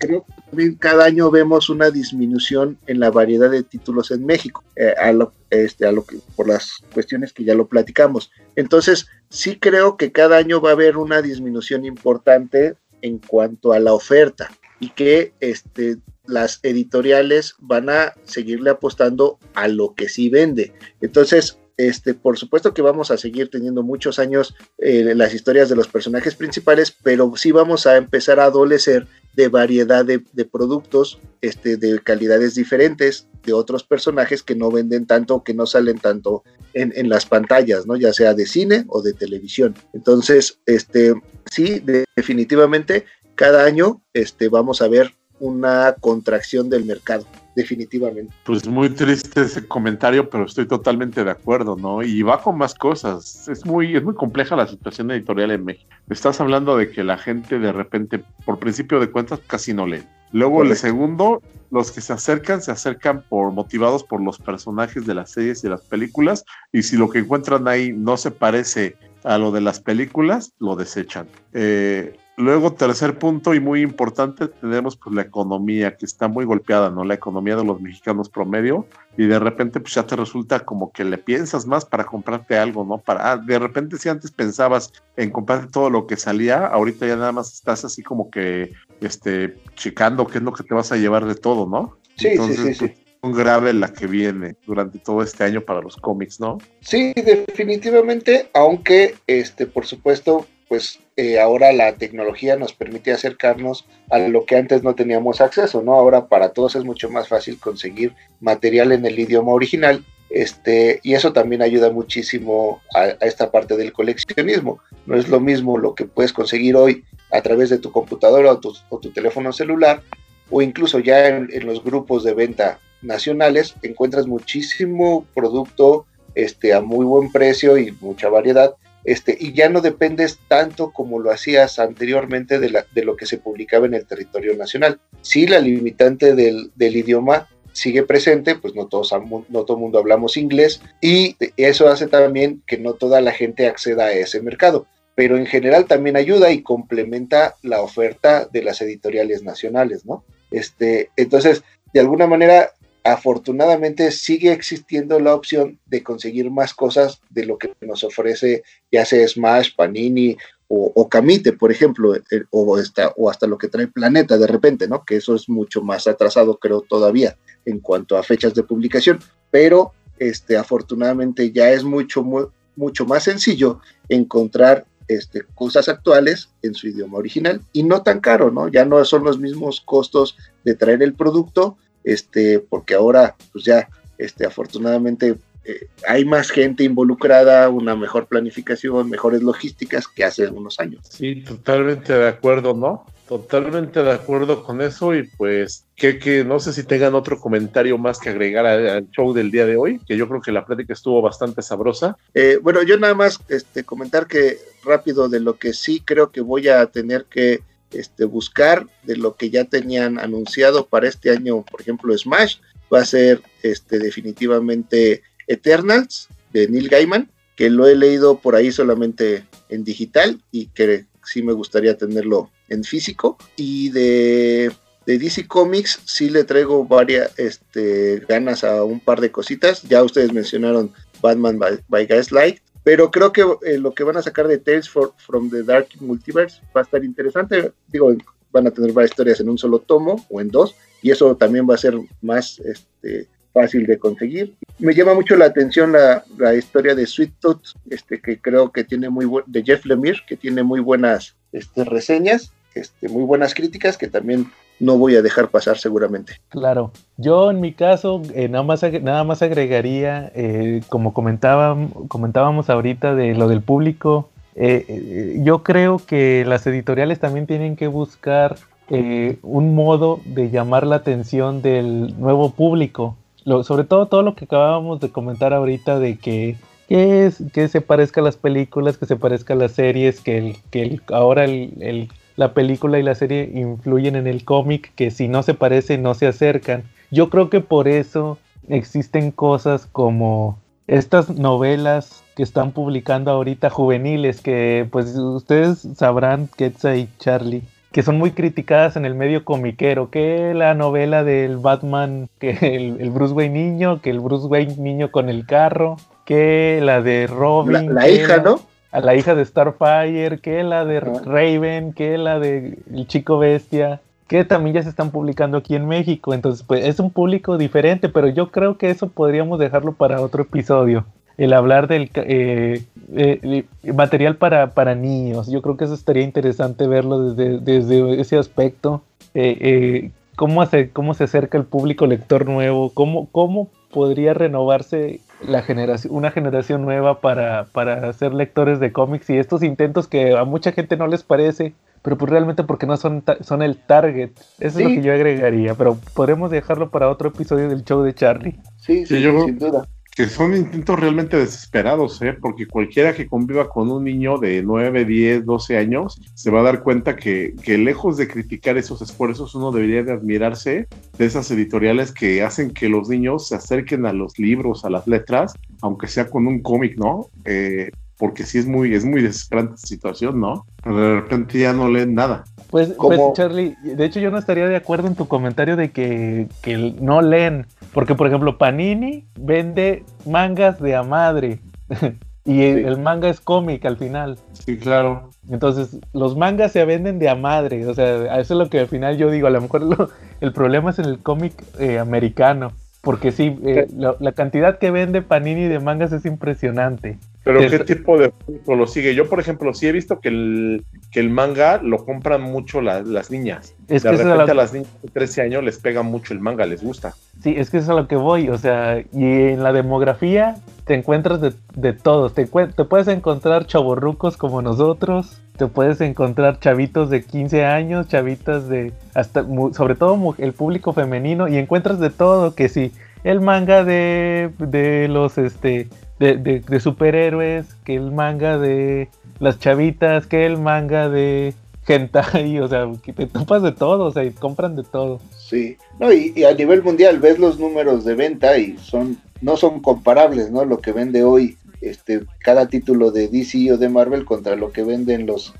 creo que también cada año vemos una disminución en la variedad de títulos en México, eh, a lo, este, a lo que, por las cuestiones que ya lo platicamos. Entonces, sí creo que cada año va a haber una disminución importante en cuanto a la oferta y que este, las editoriales van a seguirle apostando a lo que sí vende. Entonces, este, por supuesto que vamos a seguir teniendo muchos años eh, las historias de los personajes principales, pero sí vamos a empezar a adolecer de variedad de, productos, este, de calidades diferentes, de otros personajes que no venden tanto, que no salen tanto en, las pantallas, ¿no? Ya sea de cine o de televisión. Entonces, este, sí, definitivamente, cada año este, vamos a ver una contracción del mercado definitivamente. Pues muy triste ese comentario, pero estoy totalmente de acuerdo, ¿no? Y va con más cosas. Es muy, es muy compleja la situación editorial en México. Estás hablando de que la gente de repente, por principio de cuentas, casi no lee. Luego el segundo, los que se acercan, se acercan por motivados por los personajes de las series y las películas, y si lo que encuentran ahí no se parece a lo de las películas, lo desechan. Eh, Luego, tercer punto y muy importante, tenemos pues la economía que está muy golpeada, ¿no? La economía de los mexicanos promedio y de repente pues ya te resulta como que le piensas más para comprarte algo, ¿no? Para, ah, de repente si antes pensabas en comprarte todo lo que salía, ahorita ya nada más estás así como que, este, checando qué es lo que te vas a llevar de todo, ¿no? Sí, sí, sí, sí. Pues, grave la que viene durante todo este año para los cómics, ¿no? Sí, definitivamente, aunque, este, por supuesto, pues eh, ahora la tecnología nos permite acercarnos a lo que antes no teníamos acceso, ¿no? Ahora para todos es mucho más fácil conseguir material en el idioma original, este, y eso también ayuda muchísimo a, esta parte del coleccionismo. No es lo mismo lo que puedes conseguir hoy a través de tu computadora o tu, teléfono celular, o incluso ya en, en, los grupos de venta nacionales encuentras muchísimo producto este, a muy buen precio y mucha variedad este, y ya no dependes tanto como lo hacías anteriormente de, lo que se publicaba en el territorio nacional. Sí, la limitante del, idioma sigue presente, pues no todos no todo el mundo hablamos inglés y eso hace también que no toda la gente acceda a ese mercado, pero en general también ayuda y complementa la oferta de las editoriales nacionales, ¿no? Este, entonces, de alguna manera afortunadamente sigue existiendo la opción de conseguir más cosas de lo que nos ofrece ya sea Smash, Panini o, Camite, por ejemplo, eh, o, o hasta lo que trae Planeta de repente, ¿no? Que eso es mucho más atrasado, creo, todavía en cuanto a fechas de publicación, pero este, afortunadamente ya es mucho, mucho más sencillo encontrar este, cosas actuales en su idioma original y no tan caro, ¿no? Ya no son los mismos costos de traer el producto, este, porque ahora, pues ya, este, afortunadamente eh, hay más gente involucrada, una mejor planificación, mejores logísticas que hace unos años. Sí, totalmente de acuerdo, ¿no? Totalmente de acuerdo con eso y pues que, que no sé si tengan otro comentario más que agregar al show del día de hoy, que yo creo que la plática estuvo bastante sabrosa. Eh, bueno, yo nada más este, comentar que rápido de lo que sí creo que voy a tener que este, buscar de lo que ya tenían anunciado para este año, por ejemplo, Smash, va a ser este, definitivamente Eternals de Neil Gaiman, que lo he leído por ahí solamente en digital y que sí me gustaría tenerlo en físico. Y de, DC Comics sí le traigo varias este, ganas a un par de cositas. Ya ustedes mencionaron Batman by, by Gaslight, pero creo que eh, lo que van a sacar de Tales from the Dark Multiverse va a estar interesante. Digo, van a tener varias historias en un solo tomo o en dos, y eso también va a ser más este, fácil de conseguir. Me llama mucho la atención la, la historia de Sweet Tooth, este, que creo que tiene muy buen, de Jeff Lemire, que tiene muy buenas este, reseñas, este, muy buenas críticas, que también no voy a dejar pasar seguramente. Claro, yo en mi caso eh, nada, más, nada más agregaría, eh, como comentábamos, comentábamos ahorita de lo del público, eh, yo creo que las editoriales también tienen que buscar un modo de llamar la atención del nuevo público, sobre todo todo lo que acabábamos de comentar ahorita de que que, es, que se parezca a las películas, que se parezca a las series, que, el, que ahora el, la película y la serie influyen en el cómic, que si no se parecen no se acercan. Yo creo que por eso existen cosas como estas novelas que están publicando ahorita juveniles, que pues ustedes sabrán, Ketsa y Charlie, que son muy criticadas en el medio comiquero, que la novela del Batman, que el, Bruce Wayne niño, que el Bruce Wayne niño con el carro, que la de Robin. La, hija, ¿no? A la hija de Starfire, que la de. Raven, que la de El Chico Bestia, que también ya se están publicando aquí en México. Entonces, pues es un público diferente, pero yo creo que eso podríamos dejarlo para otro episodio. El hablar del eh, eh, material para, para niños. Yo creo que eso estaría interesante verlo desde, desde ese aspecto. Eh, cómo, hace, cómo se acerca el público lector nuevo, cómo, cómo podría renovarse la generación, una generación nueva para, para ser lectores de cómics y estos intentos que a mucha gente no les parece, pero pues realmente porque no son, son el target. Eso es lo que yo agregaría, pero podemos dejarlo para otro episodio del show de Charlie. Sí, sí, sin duda que son intentos realmente desesperados, ¿eh? porque cualquiera que conviva con un niño de 9, 10, 12 años se va a dar cuenta que, que, lejos de criticar esos esfuerzos, uno debería de admirarse de esas editoriales que hacen que los niños se acerquen a los libros, a las letras, aunque sea con un cómic, ¿no? Eh, porque sí es muy, es muy desesperante esta situación, ¿no? de repente ya no leen nada. Pues, pues, Charlie, de hecho yo no estaría de acuerdo en tu comentario de que, que no leen, porque por ejemplo Panini vende mangas de a madre y el, manga es cómic al final. Sí, claro. Entonces los mangas se venden de a madre, o sea, eso es lo que al final yo digo, a lo mejor el problema es en el cómic eh, americano. Porque sí, eh, la, cantidad que vende Panini de mangas es impresionante. Pero ¿qué tipo de público lo sigue? Yo, por ejemplo, sí he visto que el, que el manga lo compran mucho las niñas. de repente a las niñas de 13 años les pega mucho el manga, les gusta. Sí, es que es a lo que voy. O sea, y en la demografía te encuentras de, de todos. Te, te puedes encontrar chavorrucos como nosotros, te puedes encontrar chavitos de 15 años, chavitas de hasta sobre todo el público femenino y encuentras de todo que si el manga de, de los este de, superhéroes, que el manga de las chavitas, que el manga de hentai, o sea, que te topas de todo, o sea, y compran de todo. Sí, no, y, a nivel mundial ves los números de venta y son, no son comparables, ¿no? Lo que vende hoy este, cada título de DC o de Marvel contra lo que venden los,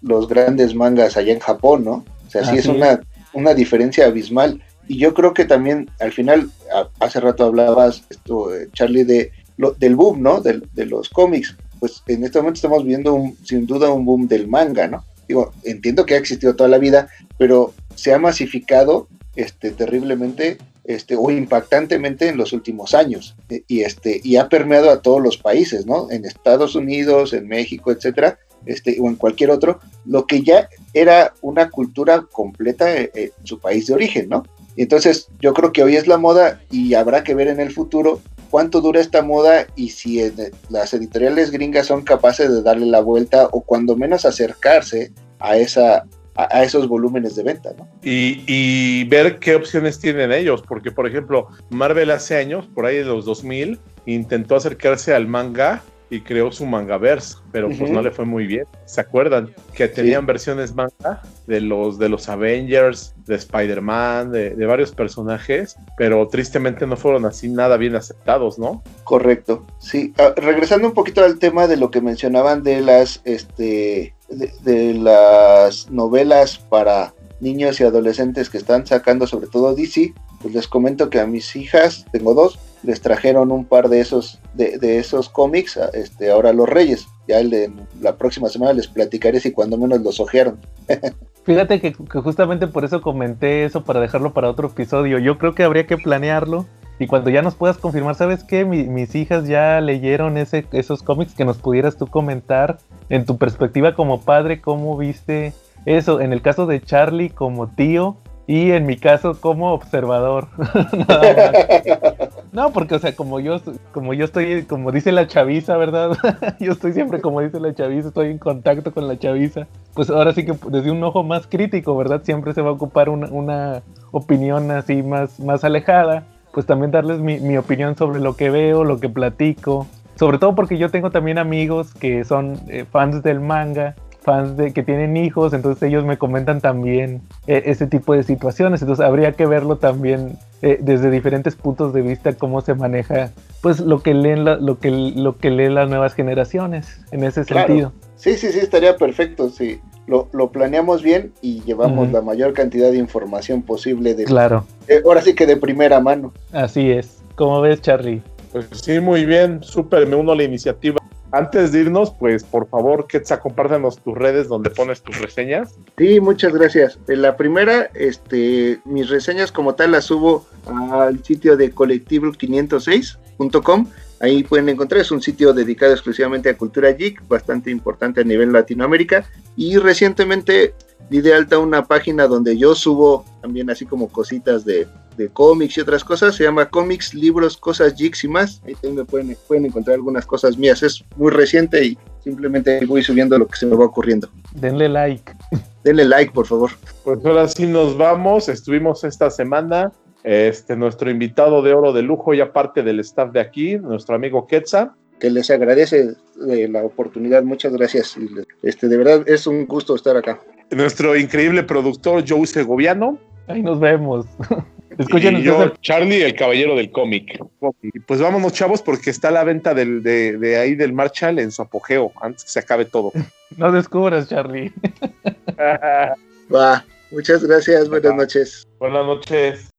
los grandes mangas allá en Japón, ¿no? O sea, sí es una, una diferencia abismal. Y yo creo que también, al final, hace rato hablabas, esto, eh, Charlie, de del boom, ¿no? De, de, los cómics. Pues en este momento estamos viendo un, sin duda un boom del manga, ¿no? Digo, entiendo que ha existido toda la vida, pero se ha masificado este, terriblemente este, o impactantemente en los últimos años eh, y, este, y ha permeado a todos los países, ¿no? En Estados Unidos, en México, etcétera, este, o en cualquier otro, lo que ya era una cultura completa en, en su país de origen, ¿no? Entonces yo creo que hoy es la moda y habrá que ver en el futuro cuánto dura esta moda y si las editoriales gringas son capaces de darle la vuelta o cuando menos acercarse a esa a, esos volúmenes de venta, ¿no? Y, ver qué opciones tienen ellos, porque por ejemplo, Marvel hace años, por ahí de los 2000, intentó acercarse al manga y creó su mangaverse, pero pues no le fue muy bien. ¿Se acuerdan? Que tenían versiones manga de los, de los Avengers, de Spider-Man, de, varios personajes, pero tristemente no fueron así nada bien aceptados, ¿no? Correcto, sí. Ah, regresando un poquito al tema de lo que mencionaban de las, este, de las novelas para niños y adolescentes que están sacando sobre todo DC, pues les comento que a mis hijas, tengo dos, les trajeron un par de esos, de, esos cómics, este, ahora los Reyes. Ya el de la próxima semana les platicaré si cuando menos los ojearon. Fíjate que, justamente por eso comenté eso para dejarlo para otro episodio. Yo creo que habría que planearlo Y cuando ya nos puedas confirmar, ¿sabes qué? mis hijas ya leyeron ese, esos cómics que nos pudieras tú comentar en tu perspectiva como padre, ¿cómo viste eso? En el caso de Charlie como tío, y en mi caso como observador. no, porque o sea, como yo como yo estoy como dice la chaviza, ¿verdad? yo estoy siempre como dice la chaviza, estoy en contacto con la chaviza. Pues ahora sí que desde un ojo más crítico, ¿verdad? Siempre se va a ocupar una, una opinión así más más alejada, pues también darles mi, mi opinión sobre lo que veo, lo que platico. Sobre todo porque yo tengo también amigos que son eh, fans del manga fans de que tienen hijos, entonces ellos me comentan también eh, ese tipo de situaciones, entonces habría que verlo también eh, desde diferentes puntos de vista cómo se maneja pues lo que leen lo que lo que leen las nuevas generaciones en ese sentido. Sí, sí, sí, estaría perfecto, sí. Lo, lo planeamos bien y llevamos la mayor cantidad de información posible de Claro. Eh, ahora sí que de primera mano. Así es. ¿Cómo ves, Charlie? Pues sí, muy bien, súper, me uno a la iniciativa. Antes de irnos, pues por favor, Ketsa, compártanos tus redes donde pones tus reseñas. Sí, muchas gracias. La primera, este, mis reseñas como tal las subo al sitio de colectivo506.com. Ahí pueden encontrar, es un sitio dedicado exclusivamente a cultura geek, bastante importante a nivel Latinoamérica. Y recientemente di de alta una página donde yo subo también así como cositas de, de cómics y otras cosas. Se llama Cómics, Libros, Cosas, Jigs y más. Ahí también pueden, pueden encontrar algunas cosas mías. Es muy reciente y simplemente voy subiendo lo que se me va ocurriendo. Denle like. Denle like, por favor. Pues ahora sí nos vamos. Estuvimos esta semana. Este, nuestro invitado de oro de lujo, ya parte del staff de aquí, nuestro amigo Quetzal. Que les agradece eh, la oportunidad, muchas gracias. Este, de verdad es un gusto estar acá. Nuestro increíble productor Joe Segoviano. Ahí nos vemos. Escuchen y yo, Charlie, el caballero del cómic. Pues vámonos, chavos, porque está la venta del, de, de, ahí del Marshall en su apogeo, antes que se acabe todo. No descubras, Charlie. Va, muchas gracias, buenas noches. Buenas noches.